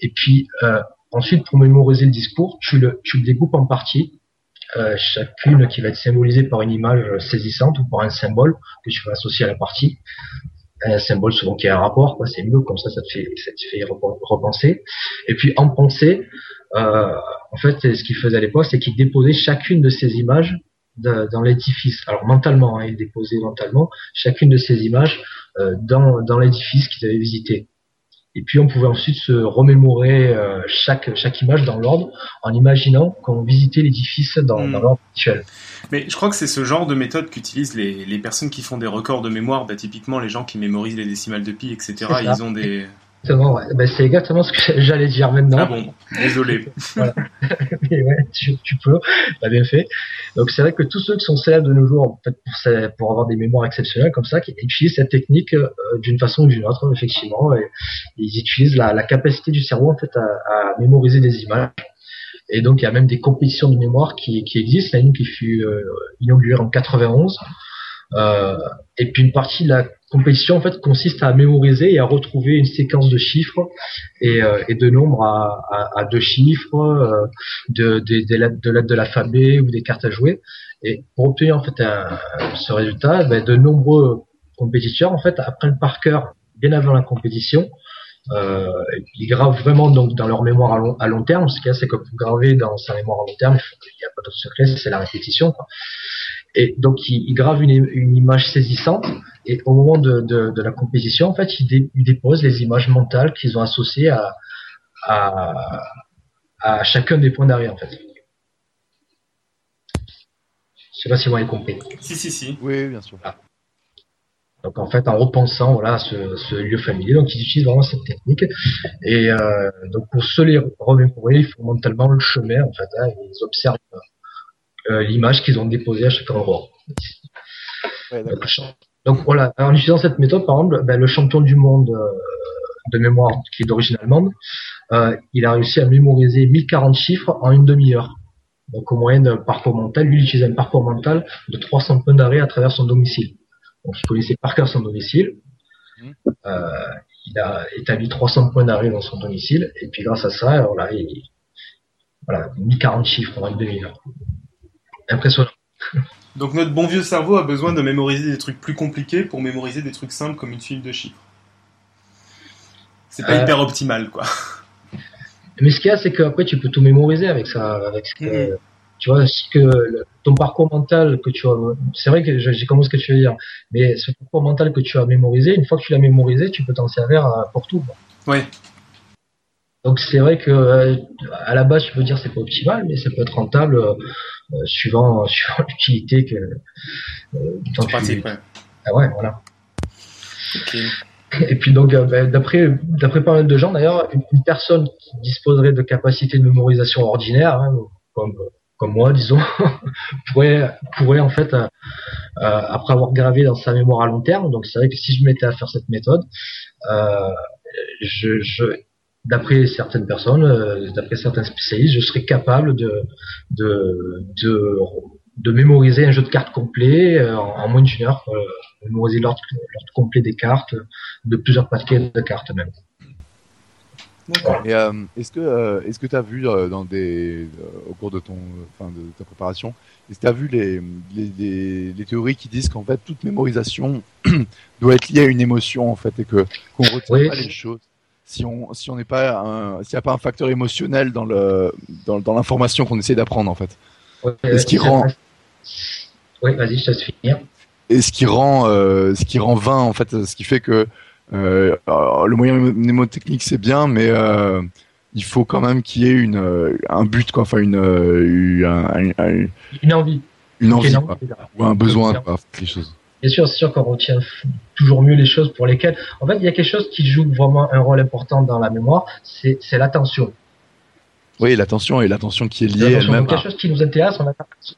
et puis euh, ensuite pour mémoriser le discours, tu le, tu le découpes en parties, chacune qui va être symbolisée par une image saisissante ou par un symbole que tu vas associer à la partie. Un symbole souvent qui a un rapport, quoi. C'est mieux comme ça, ça te fait, ça te fait repenser. Et puis en pensée, en fait, ce qu'il faisait à l'époque, c'est qu'il déposait chacune de ces images dans l'édifice. Alors mentalement, hein, il déposait mentalement chacune de ces images euh, dans, dans l'édifice qu'ils avaient visité. Et puis on pouvait ensuite se remémorer euh, chaque, chaque image dans l'ordre en imaginant qu'on visitait l'édifice dans, hmm. dans l'ordre actuel. Mais je crois que c'est ce genre de méthode qu'utilisent les, les personnes qui font des records de mémoire, bah, typiquement les gens qui mémorisent les décimales de pi, etc. Ils ont des, Exactement, ouais. ben, c'est exactement ce que j'allais dire maintenant. Ah bon, désolé. Mais ouais, tu, tu peux, t'as bien fait. Donc c'est vrai que tous ceux qui sont célèbres de nos jours, en fait, pour, pour avoir des mémoires exceptionnelles comme ça, qui utilisent cette technique euh, d'une façon ou d'une autre, effectivement, et, ils utilisent la, la, capacité du cerveau en fait à, à, mémoriser des images. Et donc il y a même des compétitions de mémoire qui, qui existent. Il y a une qui fut euh, inaugurée en 91. Euh, et puis une partie de la compétition en fait consiste à mémoriser et à retrouver une séquence de chiffres et, euh, et de nombres à, à, à deux chiffres, euh, de, de, de, lettres de l'alphabet ou des cartes à jouer. Et pour obtenir en fait un, ce résultat, ben, de nombreux compétiteurs en fait apprennent par cœur bien avant la compétition. Euh, ils gravent vraiment donc dans leur mémoire à long, à long terme. Ce qu'il y a, c'est que pour graver dans sa mémoire à long terme, il n'y a pas d'autre secret, c'est la répétition. Quoi. Et donc il, grave une, une, image saisissante et au moment de, de, de la compétition, en fait, il, dépose les images mentales qu'ils ont associées à, à, à chacun des points d'arrêt en fait. Je sais pas si vous avez compris. Si, si, si. Oui, bien sûr. Ah. Donc en fait, en repensant voilà ce, ce, lieu familier, donc ils utilisent vraiment cette technique. Et euh, donc pour se les remémorer, ils font mentalement le chemin en fait. Hein, ils observent l'image qu'ils ont déposée à chaque endroit. donc voilà, en utilisant cette méthode, par exemple, ben, le champion du monde euh, de mémoire qui est d'origine allemande, euh, il a réussi à mémoriser 1040 chiffres en une demi-heure. Donc au moyen d'un parcours mental, lui il utilisait un parcours mental de 300 points d'arrêt à travers son domicile. Donc il connaissait par cœur son domicile. Mmh. Euh, il a établi 300 points d'arrêt dans son domicile et puis grâce à ça, voilà, il, voilà 1040 chiffres en une demi-heure. Impressionnant. Donc notre bon vieux cerveau a besoin de mémoriser des trucs plus compliqués pour mémoriser des trucs simples comme une file de chiffres. C'est pas euh, hyper optimal, quoi. Mais ce qu'il y a, c'est qu'après, tu peux tout mémoriser avec ça, avec ce que, mm. tu vois, ce que ton parcours mental que tu as, c'est vrai que j'ai compris ce que tu veux dire, mais ce parcours mental que tu as mémorisé, une fois que tu l'as mémorisé, tu peux t'en servir pour tout. Oui. Donc c'est vrai que euh, à la base, tu peux dire c'est pas optimal, mais ça peut être rentable euh, suivant suivant l'utilité que. Euh, pratique, ouais. Ah ouais, voilà. Et puis donc, euh, ben, d'après d'après pas mal de gens d'ailleurs, une, personne qui disposerait de capacités de mémorisation ordinaire, hein, comme comme moi, disons, pourrait pourrait en fait, euh, euh, après avoir gravé dans sa mémoire à long terme, donc c'est vrai que si je mettais à faire cette méthode, euh, je, je d'après certaines personnes, d'après certains spécialistes, je serais capable de de, de de mémoriser un jeu de cartes complet euh, en, moins d'une heure, euh, mémoriser l'ordre complet des cartes, de plusieurs paquets de cartes même. Et euh, est-ce que est-ce que tu as vu dans des au cours de ton enfin de ta préparation est-ce que tu as vu les, les, les, théories qui disent qu'en fait toute mémorisation doit être liée à une émotion en fait et que qu'on retient pas les choses? Si on si on n'est pas s'il n'y a pas un facteur émotionnel dans le dans, dans l'information qu'on essaie d'apprendre en fait. Ouais, ce qui rend oui, vas-y, je te finir. Et ce qui rend, euh, ce qui rend vain en fait, ce qui fait que euh, le moyen mnémotechnique c'est bien, mais euh, il faut quand même qu'il y ait une, euh, un but, quoi, enfin une, euh, une, une envie, une envie, ou un besoin, quoi, les choses. Bien sûr, c'est sûr qu'on retient toujours mieux les choses pour lesquelles. En fait, il y a quelque chose qui joue vraiment un rôle important dans la mémoire, c'est l'attention. Oui, l'attention et l'attention qui est liée elle-même. Quelque chose qui nous intéresse, on a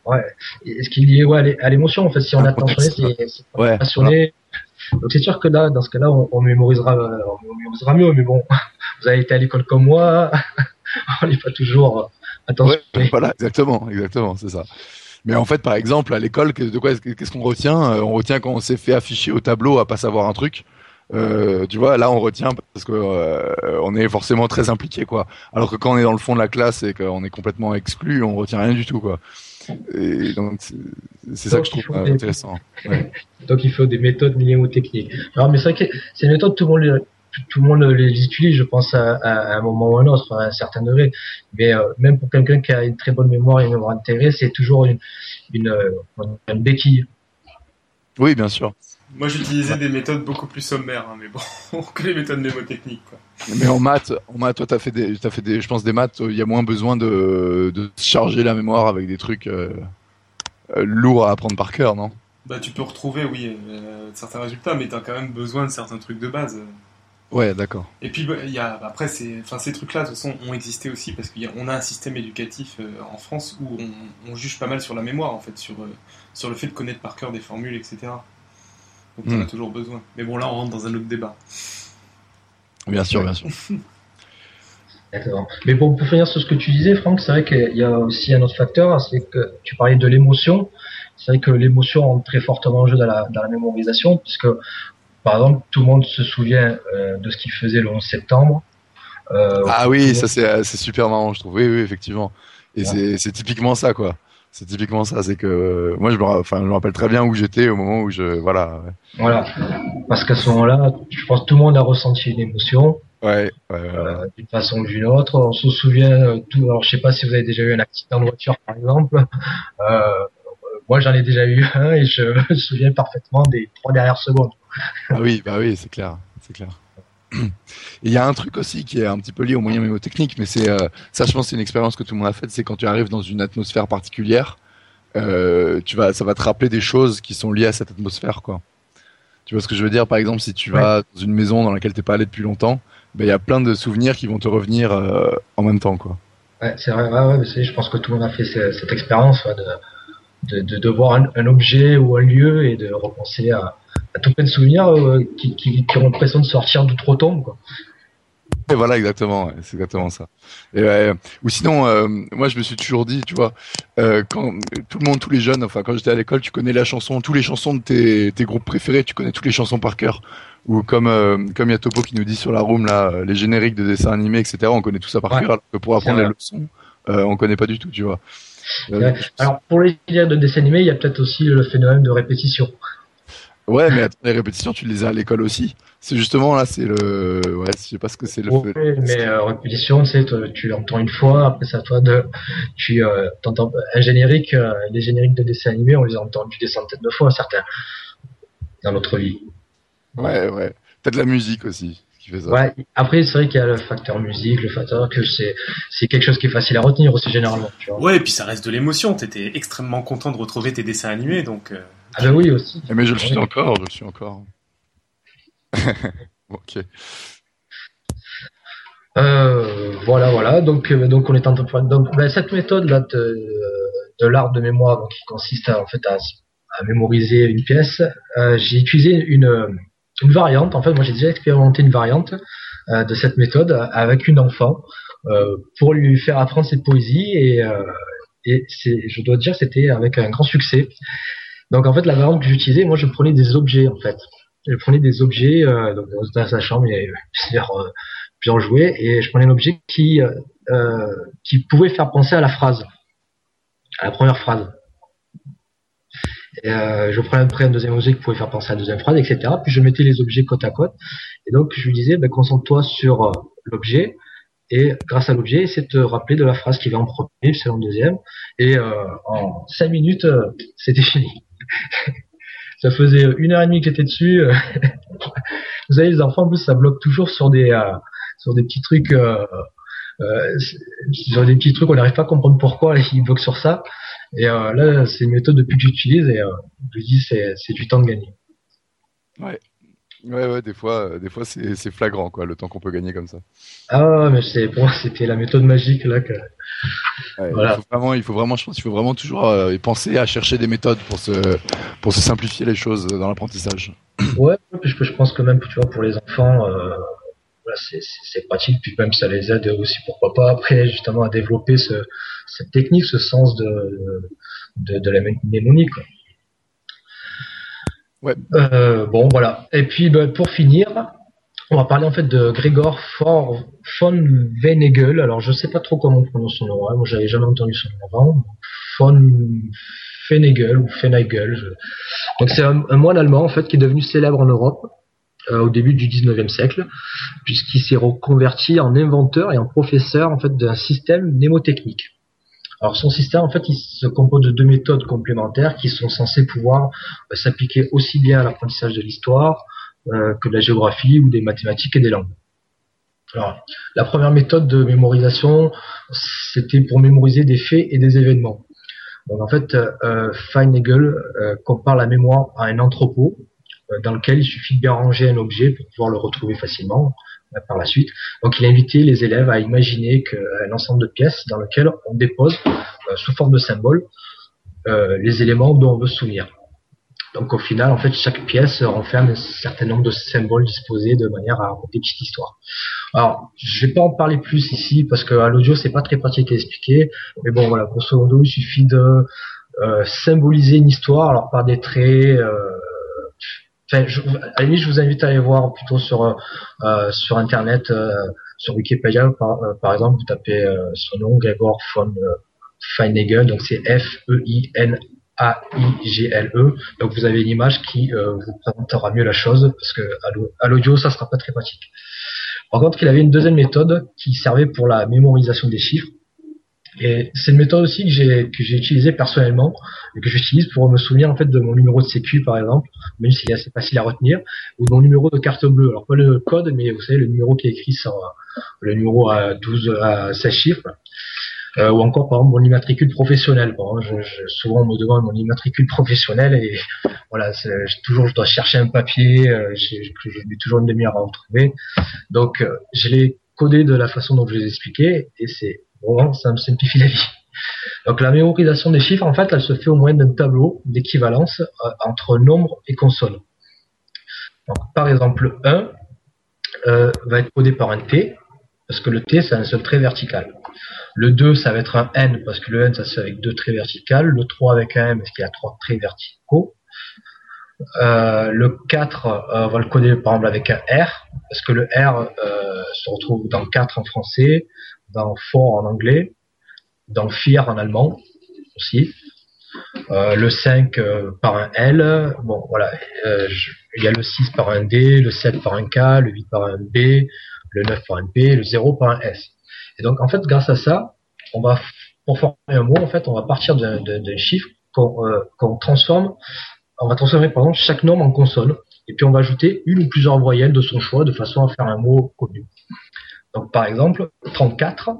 ouais. ce qui est lié ouais, à l'émotion. En fait, si on est attentionné, c'est ouais, passionné. Donc c'est sûr que là, dans ce cas-là, on, on, mémorisera, on mémorisera mieux. Mais bon, vous avez été à l'école comme moi, on n'est pas toujours attentionné. Ouais, voilà, exactement, exactement, c'est ça. Mais en fait, par exemple, à l'école, de quoi qu'est-ce qu'on retient euh, On retient qu'on s'est fait afficher au tableau à pas savoir un truc. Euh, tu vois, là on retient parce que euh, on est forcément très impliqué, quoi. Alors que quand on est dans le fond de la classe et qu'on est complètement exclu, on retient rien du tout, quoi. Et donc c'est ça que je trouve intéressant. donc il faut des méthodes mnémotechniques. Alors mais c'est vrai que ces méthodes tout le monde tout le monde les utilise, je pense, à, à, un moment ou à un autre, à un certain degré. Mais euh, même pour quelqu'un qui a une très bonne mémoire et une mémoire intégrée, c'est toujours une, une, une béquille. Oui, bien sûr. Moi, j'utilisais des méthodes beaucoup plus sommaires, hein, mais bon, que les méthodes mnémotechniques. Quoi. Mais en maths, en maths, toi, t'as fait des, as fait des, je pense des maths. Il y a moins besoin de, de charger la mémoire avec des trucs euh, euh, lourds à apprendre par cœur, non? Bah, tu peux retrouver, oui, euh, certains résultats, mais t'as quand même besoin de certains trucs de base. Ouais, d'accord. Et puis, bah, il y a, après, enfin, ces trucs-là, de toute façon, ont existé aussi parce qu'on a, a, un système éducatif en France où on, on, juge pas mal sur la mémoire, en fait, sur, sur le fait de connaître par cœur des formules, etc. Donc on a hmm. toujours besoin. Mais bon, là, on rentre dans un autre débat. Bien sûr, bien sûr. D'accord. Mais bon, pour finir sur ce que tu disais, Franck, c'est vrai qu'il y a aussi un autre facteur, c'est que tu parlais de l'émotion. C'est vrai que l'émotion rentre très fortement en jeu dans la, dans la mémorisation, puisque, par exemple, tout le monde se souvient euh, de ce qu'il faisait le 11 septembre. Euh, ah oui, ça c'est super marrant, je trouve. Oui, oui, effectivement. Et c'est typiquement ça, quoi c'est typiquement ça. C'est que moi, je me, enfin, je me rappelle très bien où j'étais au moment où je, voilà. Voilà, parce qu'à ce moment-là, je pense que tout le monde a ressenti une émotion. Ouais, ouais, euh, d'une façon ou d'une autre. On se souvient euh, tout. Alors, je sais pas si vous avez déjà eu un accident de voiture, par exemple. Euh, moi j'en ai déjà eu un et je me souviens parfaitement des trois dernières secondes. Ah oui, bah oui, c'est clair, c'est clair. Il y a un truc aussi qui est un petit peu lié aux moyens mémotechniques, mais c'est euh, ça, je pense, c'est une expérience que tout le monde a faite. C'est quand tu arrives dans une atmosphère particulière, euh, tu vas, ça va te rappeler des choses qui sont liées à cette atmosphère, quoi. Tu vois ce que je veux dire? Par exemple, si tu vas dans une maison dans laquelle t'es pas allé depuis longtemps, ben il y a plein de souvenirs qui vont te revenir euh, en même temps, quoi. Ouais, c'est vrai. Ouais, ouais, je pense que tout le monde a fait cette, expérience de, de, de, voir un, objet ou un lieu et de repenser à, à tout plein de souvenirs euh, qui, qui, qui, ont l'impression de sortir d'outre-tombe, quoi. Et voilà, exactement, c'est exactement ça. Et, ou sinon, euh, moi je me suis toujours dit, tu vois, euh, quand tout le monde, tous les jeunes, enfin quand j'étais à l'école, tu connais la chanson, tous les chansons de tes, tes groupes préférés, tu connais toutes les chansons par cœur. Ou comme euh, comme il y a Topo qui nous dit sur la room là, les génériques de dessins animés, etc. On connaît tout ça par cœur. Alors que pour apprendre les leçons, euh, on connaît pas du tout, tu vois. Alors pour les génériques de dessins animés, il y a peut-être aussi le phénomène de répétition. Ouais, mais les répétitions, tu les as à l'école aussi. C'est justement là, c'est le. Ouais, je sais pas ce que c'est le. Ouais, mais euh, répétition, tu tu l'entends une fois, après c'est à toi de. Tu euh, entends un générique, euh, les génériques de dessins animés, on les a entendus des centaines de fois, certains, dans notre vie. Ouais, ouais. De la musique aussi. Qui fait ça. Ouais, après c'est vrai qu'il y a le facteur musique, le facteur que c'est c'est quelque chose qui est facile à retenir aussi généralement. Tu vois. Ouais, et puis ça reste de l'émotion. T'étais extrêmement content de retrouver tes dessins animés, donc. Euh, ah ben oui aussi. Mais je le suis encore, je le suis encore. ok. Euh, voilà, voilà. Donc, euh, donc on est en train de donc ben, cette méthode là de, de l'art de mémoire, donc qui consiste à, en fait à, à mémoriser une pièce. Euh, j'ai utilisé une, une variante. En fait, moi j'ai déjà expérimenté une variante euh, de cette méthode avec une enfant euh, pour lui faire apprendre cette poésie et c'est, je dois dire, c'était avec un grand succès. Donc en fait, la variante que j'utilisais, moi je prenais des objets en fait. Je prenais des objets, euh, donc dans sa chambre, il y avait plusieurs, euh, jouets, et je prenais un objet qui, euh, euh, qui pouvait faire penser à la phrase, à la première phrase. Et, euh, je prenais après un deuxième objet qui pouvait faire penser à la deuxième phrase, etc. Puis je mettais les objets côte à côte. Et donc je lui disais, ben, concentre-toi sur l'objet, et grâce à l'objet, essaie de te rappeler de la phrase qui va en premier, puis c'est en deuxième. Et en cinq minutes, c'était fini ça faisait une heure et demie que j'étais dessus. Vous savez, les enfants, en plus, ça bloque toujours sur des, euh, sur des petits trucs, euh, euh, sur des petits trucs, on n'arrive pas à comprendre pourquoi ils bloquent sur ça. Et euh, là, c'est une méthode depuis que j'utilise et je dis c'est, c'est du temps de gagner. Ouais. Ouais, ouais, des fois, des fois c'est flagrant, quoi, le temps qu'on peut gagner comme ça. Ah, mais c'est pour moi, c'était la méthode magique là que. voilà. Il faut vraiment, il faut vraiment, je pense, il faut vraiment toujours euh, penser à chercher des méthodes pour se, pour se simplifier les choses dans l'apprentissage. Ouais, je, je pense que même, tu vois, pour les enfants, euh, voilà, c'est pratique, puis même ça les aide aussi, pourquoi pas, après justement à développer ce, cette technique, ce sens de, de, de la mnémonique. Quoi. Ouais. Euh, bon, voilà. Et puis, bah, pour finir, on va parler en fait de Gregor von Venegel. Alors, je sais pas trop comment on prononce son nom. Hein. Moi, j'avais jamais entendu son nom avant. Von Venegel ou Venegel. Donc, c'est un, moine allemand en fait qui est devenu célèbre en Europe au début du 19e siècle, puisqu'il s'est reconverti en inventeur et en professeur en fait d'un système mnémotechnique. Alors son système, en fait, il se compose de deux méthodes complémentaires qui sont censées pouvoir euh, s'appliquer aussi bien à l'apprentissage de l'histoire euh, que de la géographie ou des mathématiques et des langues. Alors, la première méthode de mémorisation, c'était pour mémoriser des faits et des événements. Donc en fait, euh, Feinegel euh, compare la mémoire à un entrepôt euh, dans lequel il suffit de bien ranger un objet pour pouvoir le retrouver facilement. Euh, par la suite. Donc il a invité les élèves à imaginer qu'un ensemble de pièces dans lequel on dépose euh, sous forme de symboles euh, les éléments dont on veut se souvenir. Donc au final, en fait, chaque pièce renferme un certain nombre de symboles disposés de manière à raconter une petite histoire. Alors, je vais pas en parler plus ici parce que à l'audio c'est pas très pratique à expliquer, mais bon voilà, grosso modo, il suffit de euh, symboliser une histoire alors par des traits, euh, Enfin, je, à je vous invite à aller voir plutôt sur euh, euh sur internet, euh, sur Wikipédia par, euh, par, exemple, vous tapez son nom Gregor von Feinegel, donc c'est F E I N A I G L E. Donc vous avez une image qui vous présentera mieux la chose parce que à l'audio ça sera pas très pratique. Par contre, il avait une deuxième méthode qui servait pour la mémorisation des chiffres. Et c'est une méthode aussi que j'ai que j'ai utilisée personnellement et que j'utilise pour me souvenir en fait de mon numéro de sécu par exemple, même s'il est assez facile à retenir, ou de mon numéro de carte bleue. Alors pas le code, mais vous savez le numéro qui est écrit sur le numéro à 12 à 16 chiffres. Euh, ou encore par exemple mon immatricule professionnel. Bon, je, je, souvent on me demande mon immatricule professionnel et voilà, toujours je dois chercher un papier, euh, j'ai toujours une demi-heure à retrouver. Donc euh, je l'ai codé de la façon dont je vous ai expliqué et c'est vraiment ça me simplifie la vie. Donc la mémorisation des chiffres en fait elle se fait au moyen d'un tableau d'équivalence euh, entre nombre et consonne. Donc par exemple 1 euh, va être codé par un T parce que le T c'est un seul trait vertical. Le 2, ça va être un N, parce que le N, ça se fait avec deux traits verticales. Le 3 avec un M, parce qu'il y a trois traits verticaux. Euh, le 4, euh, on va le coder par exemple avec un R, parce que le R se retrouve dans 4 en français, dans for en anglais, dans fear en allemand aussi. le 5 par un L, bon voilà, il y a le 6 par un D, le 7 par un K, le 8 par un B, le 9 par un P, le 0 par un S. Et donc, en fait, grâce à ça, on va, pour former un mot, en fait, on va partir d'un chiffre euh, qu'on transforme, on va transformer, par exemple, chaque norme en consonne, et puis on va ajouter une ou plusieurs voyelles de son choix de façon à faire un mot connu. Donc, par exemple, 34,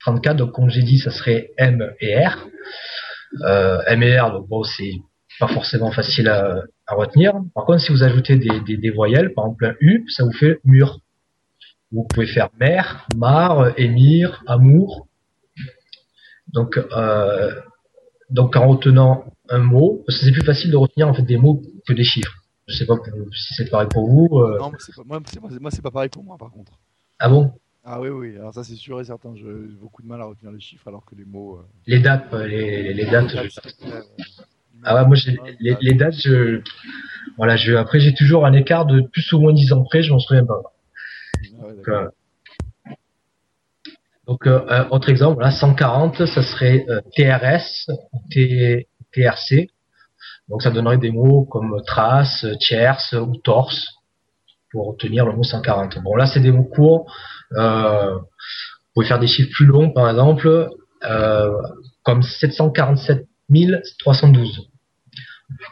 34, donc, comme j'ai dit, ça serait M et R. Euh, M et R, donc bon, c'est pas forcément facile à, retenir. Par contre, si vous ajoutez des, des voyelles, par exemple un U, ça vous fait mur. Vous pouvez faire mère, mar, émir, amour. Donc, euh, donc en retenant un mot, parce que c'est plus facile de retenir en fait des mots que des chiffres. Je sais pas si c'est pareil pour vous. Euh. Non, moi, moi c'est pas pareil pour moi par contre. Ah bon? Ah oui, oui, alors ça c'est sûr et certain. J'ai beaucoup de mal à retenir les chiffres alors que les mots. Euh, les dates, les, les dates. Ah ouais, moi les, les, dates, je. Voilà, je, après j'ai toujours un écart de plus ou moins 10 ans près, je m'en souviens pas. Donc, euh, euh, autre exemple, là, 140, ça serait euh, TRS T, TRC. Donc, ça donnerait des mots comme trace, tierce ou torse pour obtenir le mot 140. Bon, là, c'est des mots courts. Vous pouvez faire des chiffres plus longs, par exemple, comme 747 312.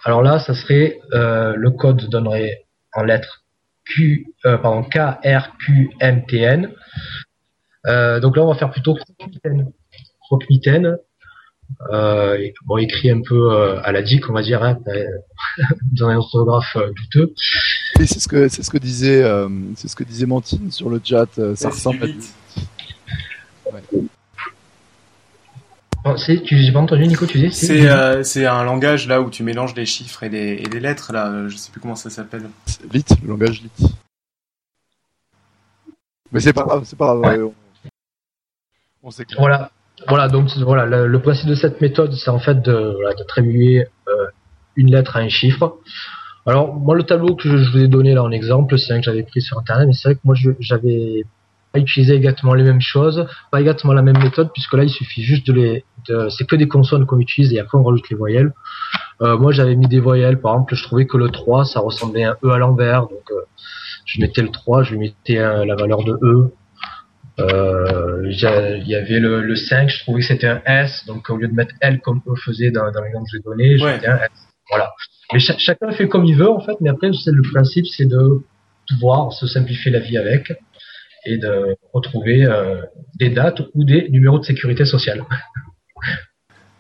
Alors là, ça serait le code donnerait en lettres Q, euh, pardon, K, R, Q, M, T, N. Euh, donc là, on va faire plutôt croque-mitaine. Euh, bon, écrit un peu euh, à la dick, on va dire, hein, dans un orthographe euh, douteux. Et c'est ce que c'est ce que disait c'est ce que disait Mantine sur le chat. ça ressemble à ouais. Oh, tu j'ai pas entendu Nico, tu dis C'est euh, c'est un langage là où tu mélanges des chiffres et des, et des lettres là, je sais plus comment ça s'appelle. Lit, le langage lit. Mais c'est pas grave, c'est pas grave. On, sait Voilà. Voilà, donc voilà, le, principe de cette méthode, c'est en fait de, voilà, de euh, une lettre à un chiffre. Alors, moi, le tableau que je, vous ai donné là en exemple, c'est un que j'avais pris sur Internet, mais c'est vrai que moi, j'avais utiliser exactement les mêmes choses, pas exactement la même méthode, puisque là il suffit juste de les, de, c'est que des consonnes qu'on utilise et après on rajoute les voyelles. Euh, moi j'avais mis des voyelles, par exemple, je trouvais que le 3 ça ressemblait à un E à l'envers, donc euh, je mettais le 3, je lui mettais la valeur de E. Euh, il y avait le, le, 5, je trouvais que c'était un S, donc au lieu de mettre L comme E faisait dans, dans l'exemple que j'ai donné, je mettais un S. Voilà. Mais chacun fait comme il veut en fait, mais après le principe c'est de pouvoir se simplifier la vie avec et de retrouver euh, des dates ou des numéros de sécurité sociale.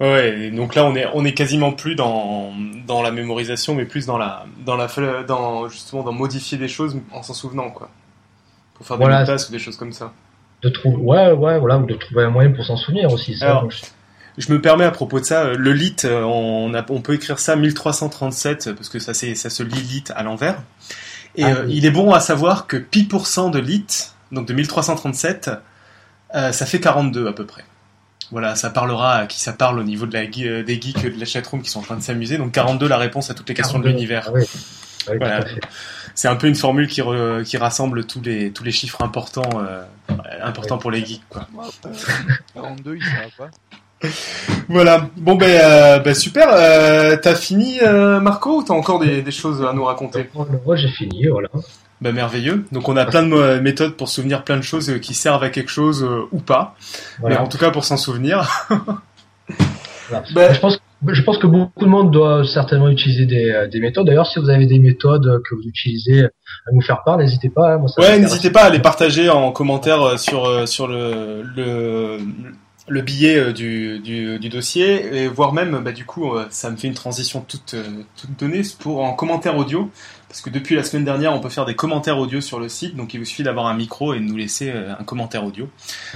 Ouais, donc là on est on est quasiment plus dans dans la mémorisation, mais plus dans la dans la dans justement dans modifier des choses en s'en souvenant quoi, pour faire des voilà, mots ou des choses comme ça. De trouver ouais ouais voilà ou de trouver un moyen pour s'en souvenir aussi. Ça, je... me permets à propos de ça, le lit, euh, on, a, on peut écrire ça 1337 parce que ça se lit lit à l'envers. Et ah euh, il est bon à savoir que pi de lit donc de 1337, euh, ça fait 42 à peu près. Voilà, ça parlera à qui ça parle au niveau de la, euh, des geeks de la chatroom qui sont en train de s'amuser. Donc 42, la réponse à toutes les questions de l'univers. Ah C'est un peu une formule qui, qui rassemble tous les, tous les chiffres importants, euh, importants pour les geeks. Quoi. 42, il sera pas. Voilà. Bon ben, euh, ben super. Euh, t'as fini, Marco, ou t'as encore des, des, choses à nous raconter? Moi, j'ai fini. Voilà. Bah, merveilleux. Donc on a plein de euh, méthodes pour souvenir plein de choses euh, qui servent à quelque chose euh, ou pas. Voilà. Mais en tout cas pour s'en souvenir. Voilà. Bah- je, pense, je pense que beaucoup de monde doit certainement utiliser des, euh, des méthodes. D'ailleurs, si vous avez des méthodes euh, que vous utilisez à nous faire part, n'hésitez pas. hein, moi, ça Ouais, n'hésitez pas à les partager en commentaire euh, sur euh, sur le le, le billet euh, du, dossier voire même bah du coup euh, ça me fait une transition toute euh, toute donnée pour en commentaire audio parce que depuis la semaine dernière on peut faire des commentaires audio sur le site donc il vous suffit d'avoir un micro et de nous laisser un commentaire audio.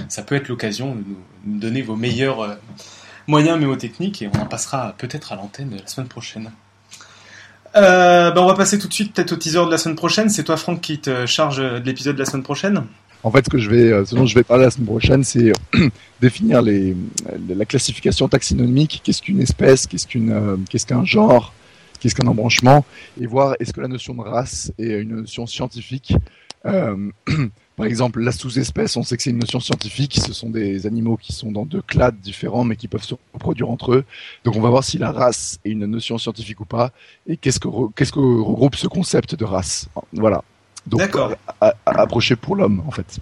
Ça peut être l'occasion de nous, donner vos meilleurs moyens mémotechniques et on en passera peut-être à l'antenne la semaine prochaine. Bah on va passer tout de suite peut-être au teaser de la semaine prochaine. C'est toi Franck qui te charge de l'épisode de la semaine prochaine. En fait, ce que je vais, euh, ce dont je vais parler la semaine prochaine, c'est euh, définir les, la classification taxinomique. Qu'est-ce qu'une espèce? Qu'est-ce euh, qu'un genre? Qu'est-ce qu'un embranchement? Et voir est-ce que la notion de race est une notion scientifique? Euh, Par exemple, la sous-espèce, on sait que c'est une notion scientifique. Ce sont des animaux qui sont dans deux clades différents, mais qui peuvent se reproduire entre eux. Donc, on va voir si la race est une notion scientifique ou pas, et qu'est-ce que qu'est-ce que regroupe ce concept de race? Voilà. Donc, à- à- approcher pour l'homme, en fait.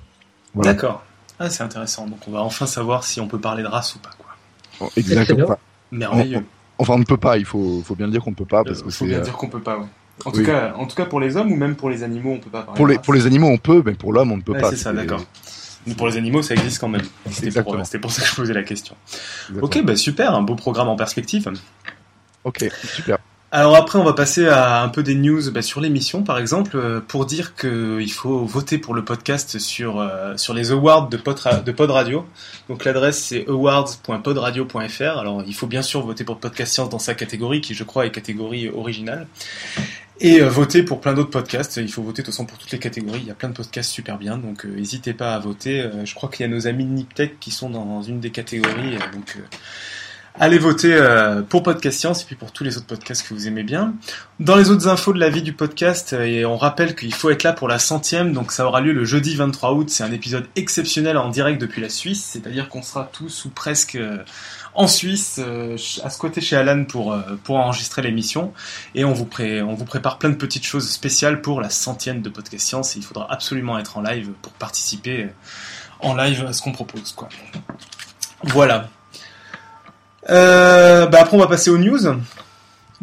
Voilà. D'accord. Ah, c'est intéressant. Donc on va enfin savoir si on peut parler de race ou pas. Quoi. Bon, Exactement. Enfin, Merveilleux. enfin, on ne peut pas. Il faut, faut bien le dire qu'on ne peut pas parce que Il faut bien euh, dire qu'on peut pas. Ouais. En, oui. tout cas, en tout cas pour les hommes ou même pour les animaux on peut pas parler pour les pour les animaux on peut, mais pour l'homme on ne peut Ouais, pas. c'est ça, d'accord. Mais pour les animaux ça existe quand même. C'était pour, pour ça que je posais la question. Exactement. Ok, bah super, un beau programme en perspective. Ok, super. Alors après, on va passer à un peu des news bah, sur l'émission, par exemple, euh, pour dire qu'il faut voter pour le podcast sur euh, sur les awards de Pod, Radio. Donc l'adresse c'est awards.podradio.fr. Alors il faut bien sûr voter pour Podcast Science dans sa catégorie, qui je crois est catégorie originale, et euh, voter pour plein d'autres podcasts. Il faut voter de toute façon pour toutes les catégories. Il y a plein de podcasts super bien, donc euh, n'hésitez pas à voter. Euh, je crois qu'il y a nos amis de Niptech qui sont dans une des catégories, euh, donc. Allez voter euh, pour Podcast Science et puis pour tous les autres podcasts que vous aimez bien. Dans les autres infos de la vie du podcast, euh, et on rappelle qu'il faut être là pour la centième, donc ça aura lieu le jeudi 23 août. C'est un épisode exceptionnel en direct depuis la Suisse, c'est-à-dire qu'on sera tous ou presque euh, en Suisse, à squatter chez Alan pour pour enregistrer l'émission, et on vous pré on vous prépare plein de petites choses spéciales pour la centième de Podcast Science. Et il faudra absolument être en live pour participer en live à ce qu'on propose, quoi. Voilà. Euh, bah après on va passer aux news.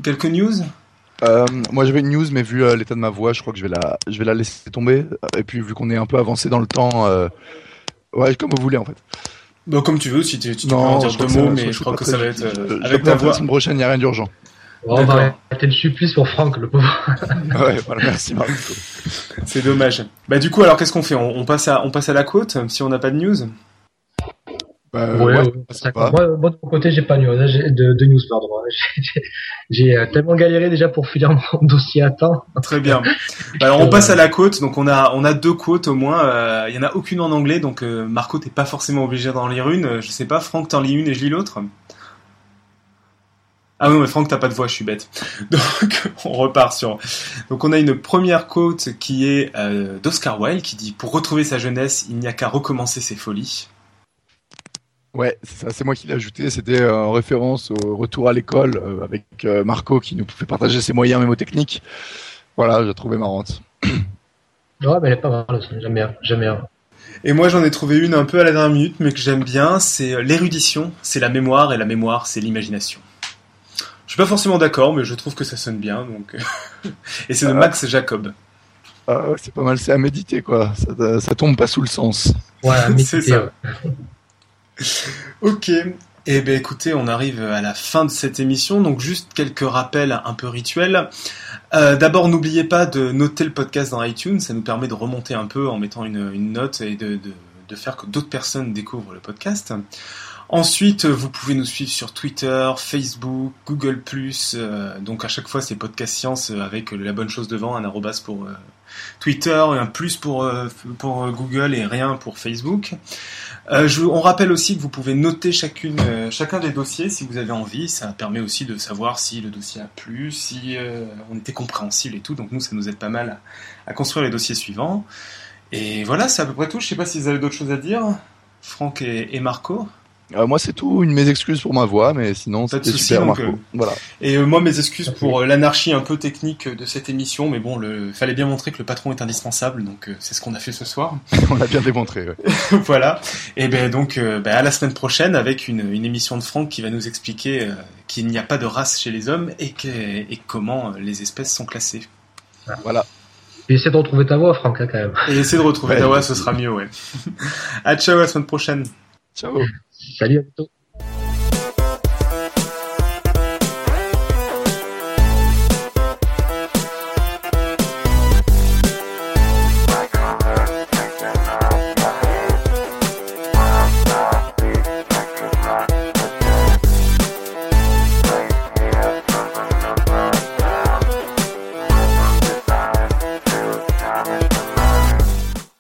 Quelques news. Euh, moi j'avais une news, mais vu euh, l'état de ma voix, je crois que je vais la, je vais la laisser tomber. Et puis vu qu'on est un peu avancé dans le temps, euh, ouais, comme vous voulez en fait. Bah, comme tu veux, si tu, tu peux en dire deux mots, mais je crois que ça va être utile. euh, Je- je avec ta que la voix. semaine prochaine, il n'y a rien d'urgent. On va arrêter le supplice pour Franck, le pauvre. ouais, voilà, merci Marco. C'est dommage. Bah du coup alors qu'est-ce qu'on fait? On, on passe à on passe à la côte si on n'a pas de news? Bah, Ouais, ouais, ouais. Moi, moi, de mon côté, j'ai pas de news, j'ai- de, de news, pardon. J'ai- euh, tellement galéré déjà pour finir mon dossier à temps. Très bien. Bah, alors on passe à la côte. Donc on a on a deux côtes au moins. Euh, Il y en a aucune en anglais. Donc euh, Marco t'es pas forcément obligé d'en lire une. Euh, Je sais pas. Franck t'en lis une et je lis l'autre. Ah non mais Franck t'as pas de voix. Je suis bête. Donc on repart sur. Donc on a une première côte qui est euh, d'Oscar Wilde qui dit pour retrouver sa jeunesse il n'y a qu'à recommencer ses folies. Ouais, c'est ça, c'est moi qui l'ai ajouté. C'était euh, en référence au retour à l'école euh, avec euh, Marco qui nous fait partager ses moyens mémotechniques. Voilà, j'ai trouvé marrante. Ouais, mais elle est pas mal, aussi. j'aime bien, j'aime bien. Et moi, j'en ai trouvé une un peu à la dernière minute, mais que j'aime bien. C'est l'érudition, c'est la mémoire, et la mémoire, c'est l'imagination. Je suis pas forcément d'accord, mais je trouve que ça sonne bien. Donc, et c'est de Ah. Max Jacob. Ah, c'est pas mal, c'est à méditer quoi. Ça, ça tombe pas sous le sens. Ouais, mais C'est ça. Ok. Eh ben écoutez, on arrive à la fin de cette émission, donc juste quelques rappels un peu rituels. Euh, D'abord, n'oubliez pas de noter le podcast dans iTunes, ça nous permet de remonter un peu en mettant une, note et de faire que d'autres personnes découvrent le podcast. Ensuite, vous pouvez nous suivre sur Twitter, Facebook, Google+. euh, donc à chaque fois, c'est Podcast Science euh, avec la bonne chose devant, un arrobas pour euh, Twitter, un plus pour, euh, euh, Google et rien pour Facebook. Euh, on rappelle aussi que vous pouvez noter euh, chacun des dossiers si vous avez envie. Ça permet aussi de savoir si le dossier a plu, si euh, on était compréhensible et tout. Donc nous, ça nous aide pas mal à, construire les dossiers suivants. Et voilà, c'est à peu près tout. Je sais pas si vous avez d'autres choses à dire, Franck et Marco. Euh, moi, c'est tout. Une mes excuses pour ma voix, mais sinon, Pas de c'était super, donc, Marco. euh, Voilà. Et euh, moi, mes excuses pour euh, l'anarchie un peu technique de cette émission, mais bon, le fallait bien montrer que le patron est indispensable, donc euh, c'est ce qu'on a fait ce soir. On l'a bien démontré. ouais. voilà. Et ben donc, euh, ben, à la semaine prochaine avec une, une émission de Franck qui va nous expliquer euh, qu'il n'y a pas de race chez les hommes et, que, et comment les espèces sont classées. Voilà. Et essaie de retrouver ta voix, Franck, hein, quand même. Et essayer de retrouver Ouais. ta voix, ce sera mieux, ouais. à ciao, à la semaine prochaine. Ciao. Salut, à.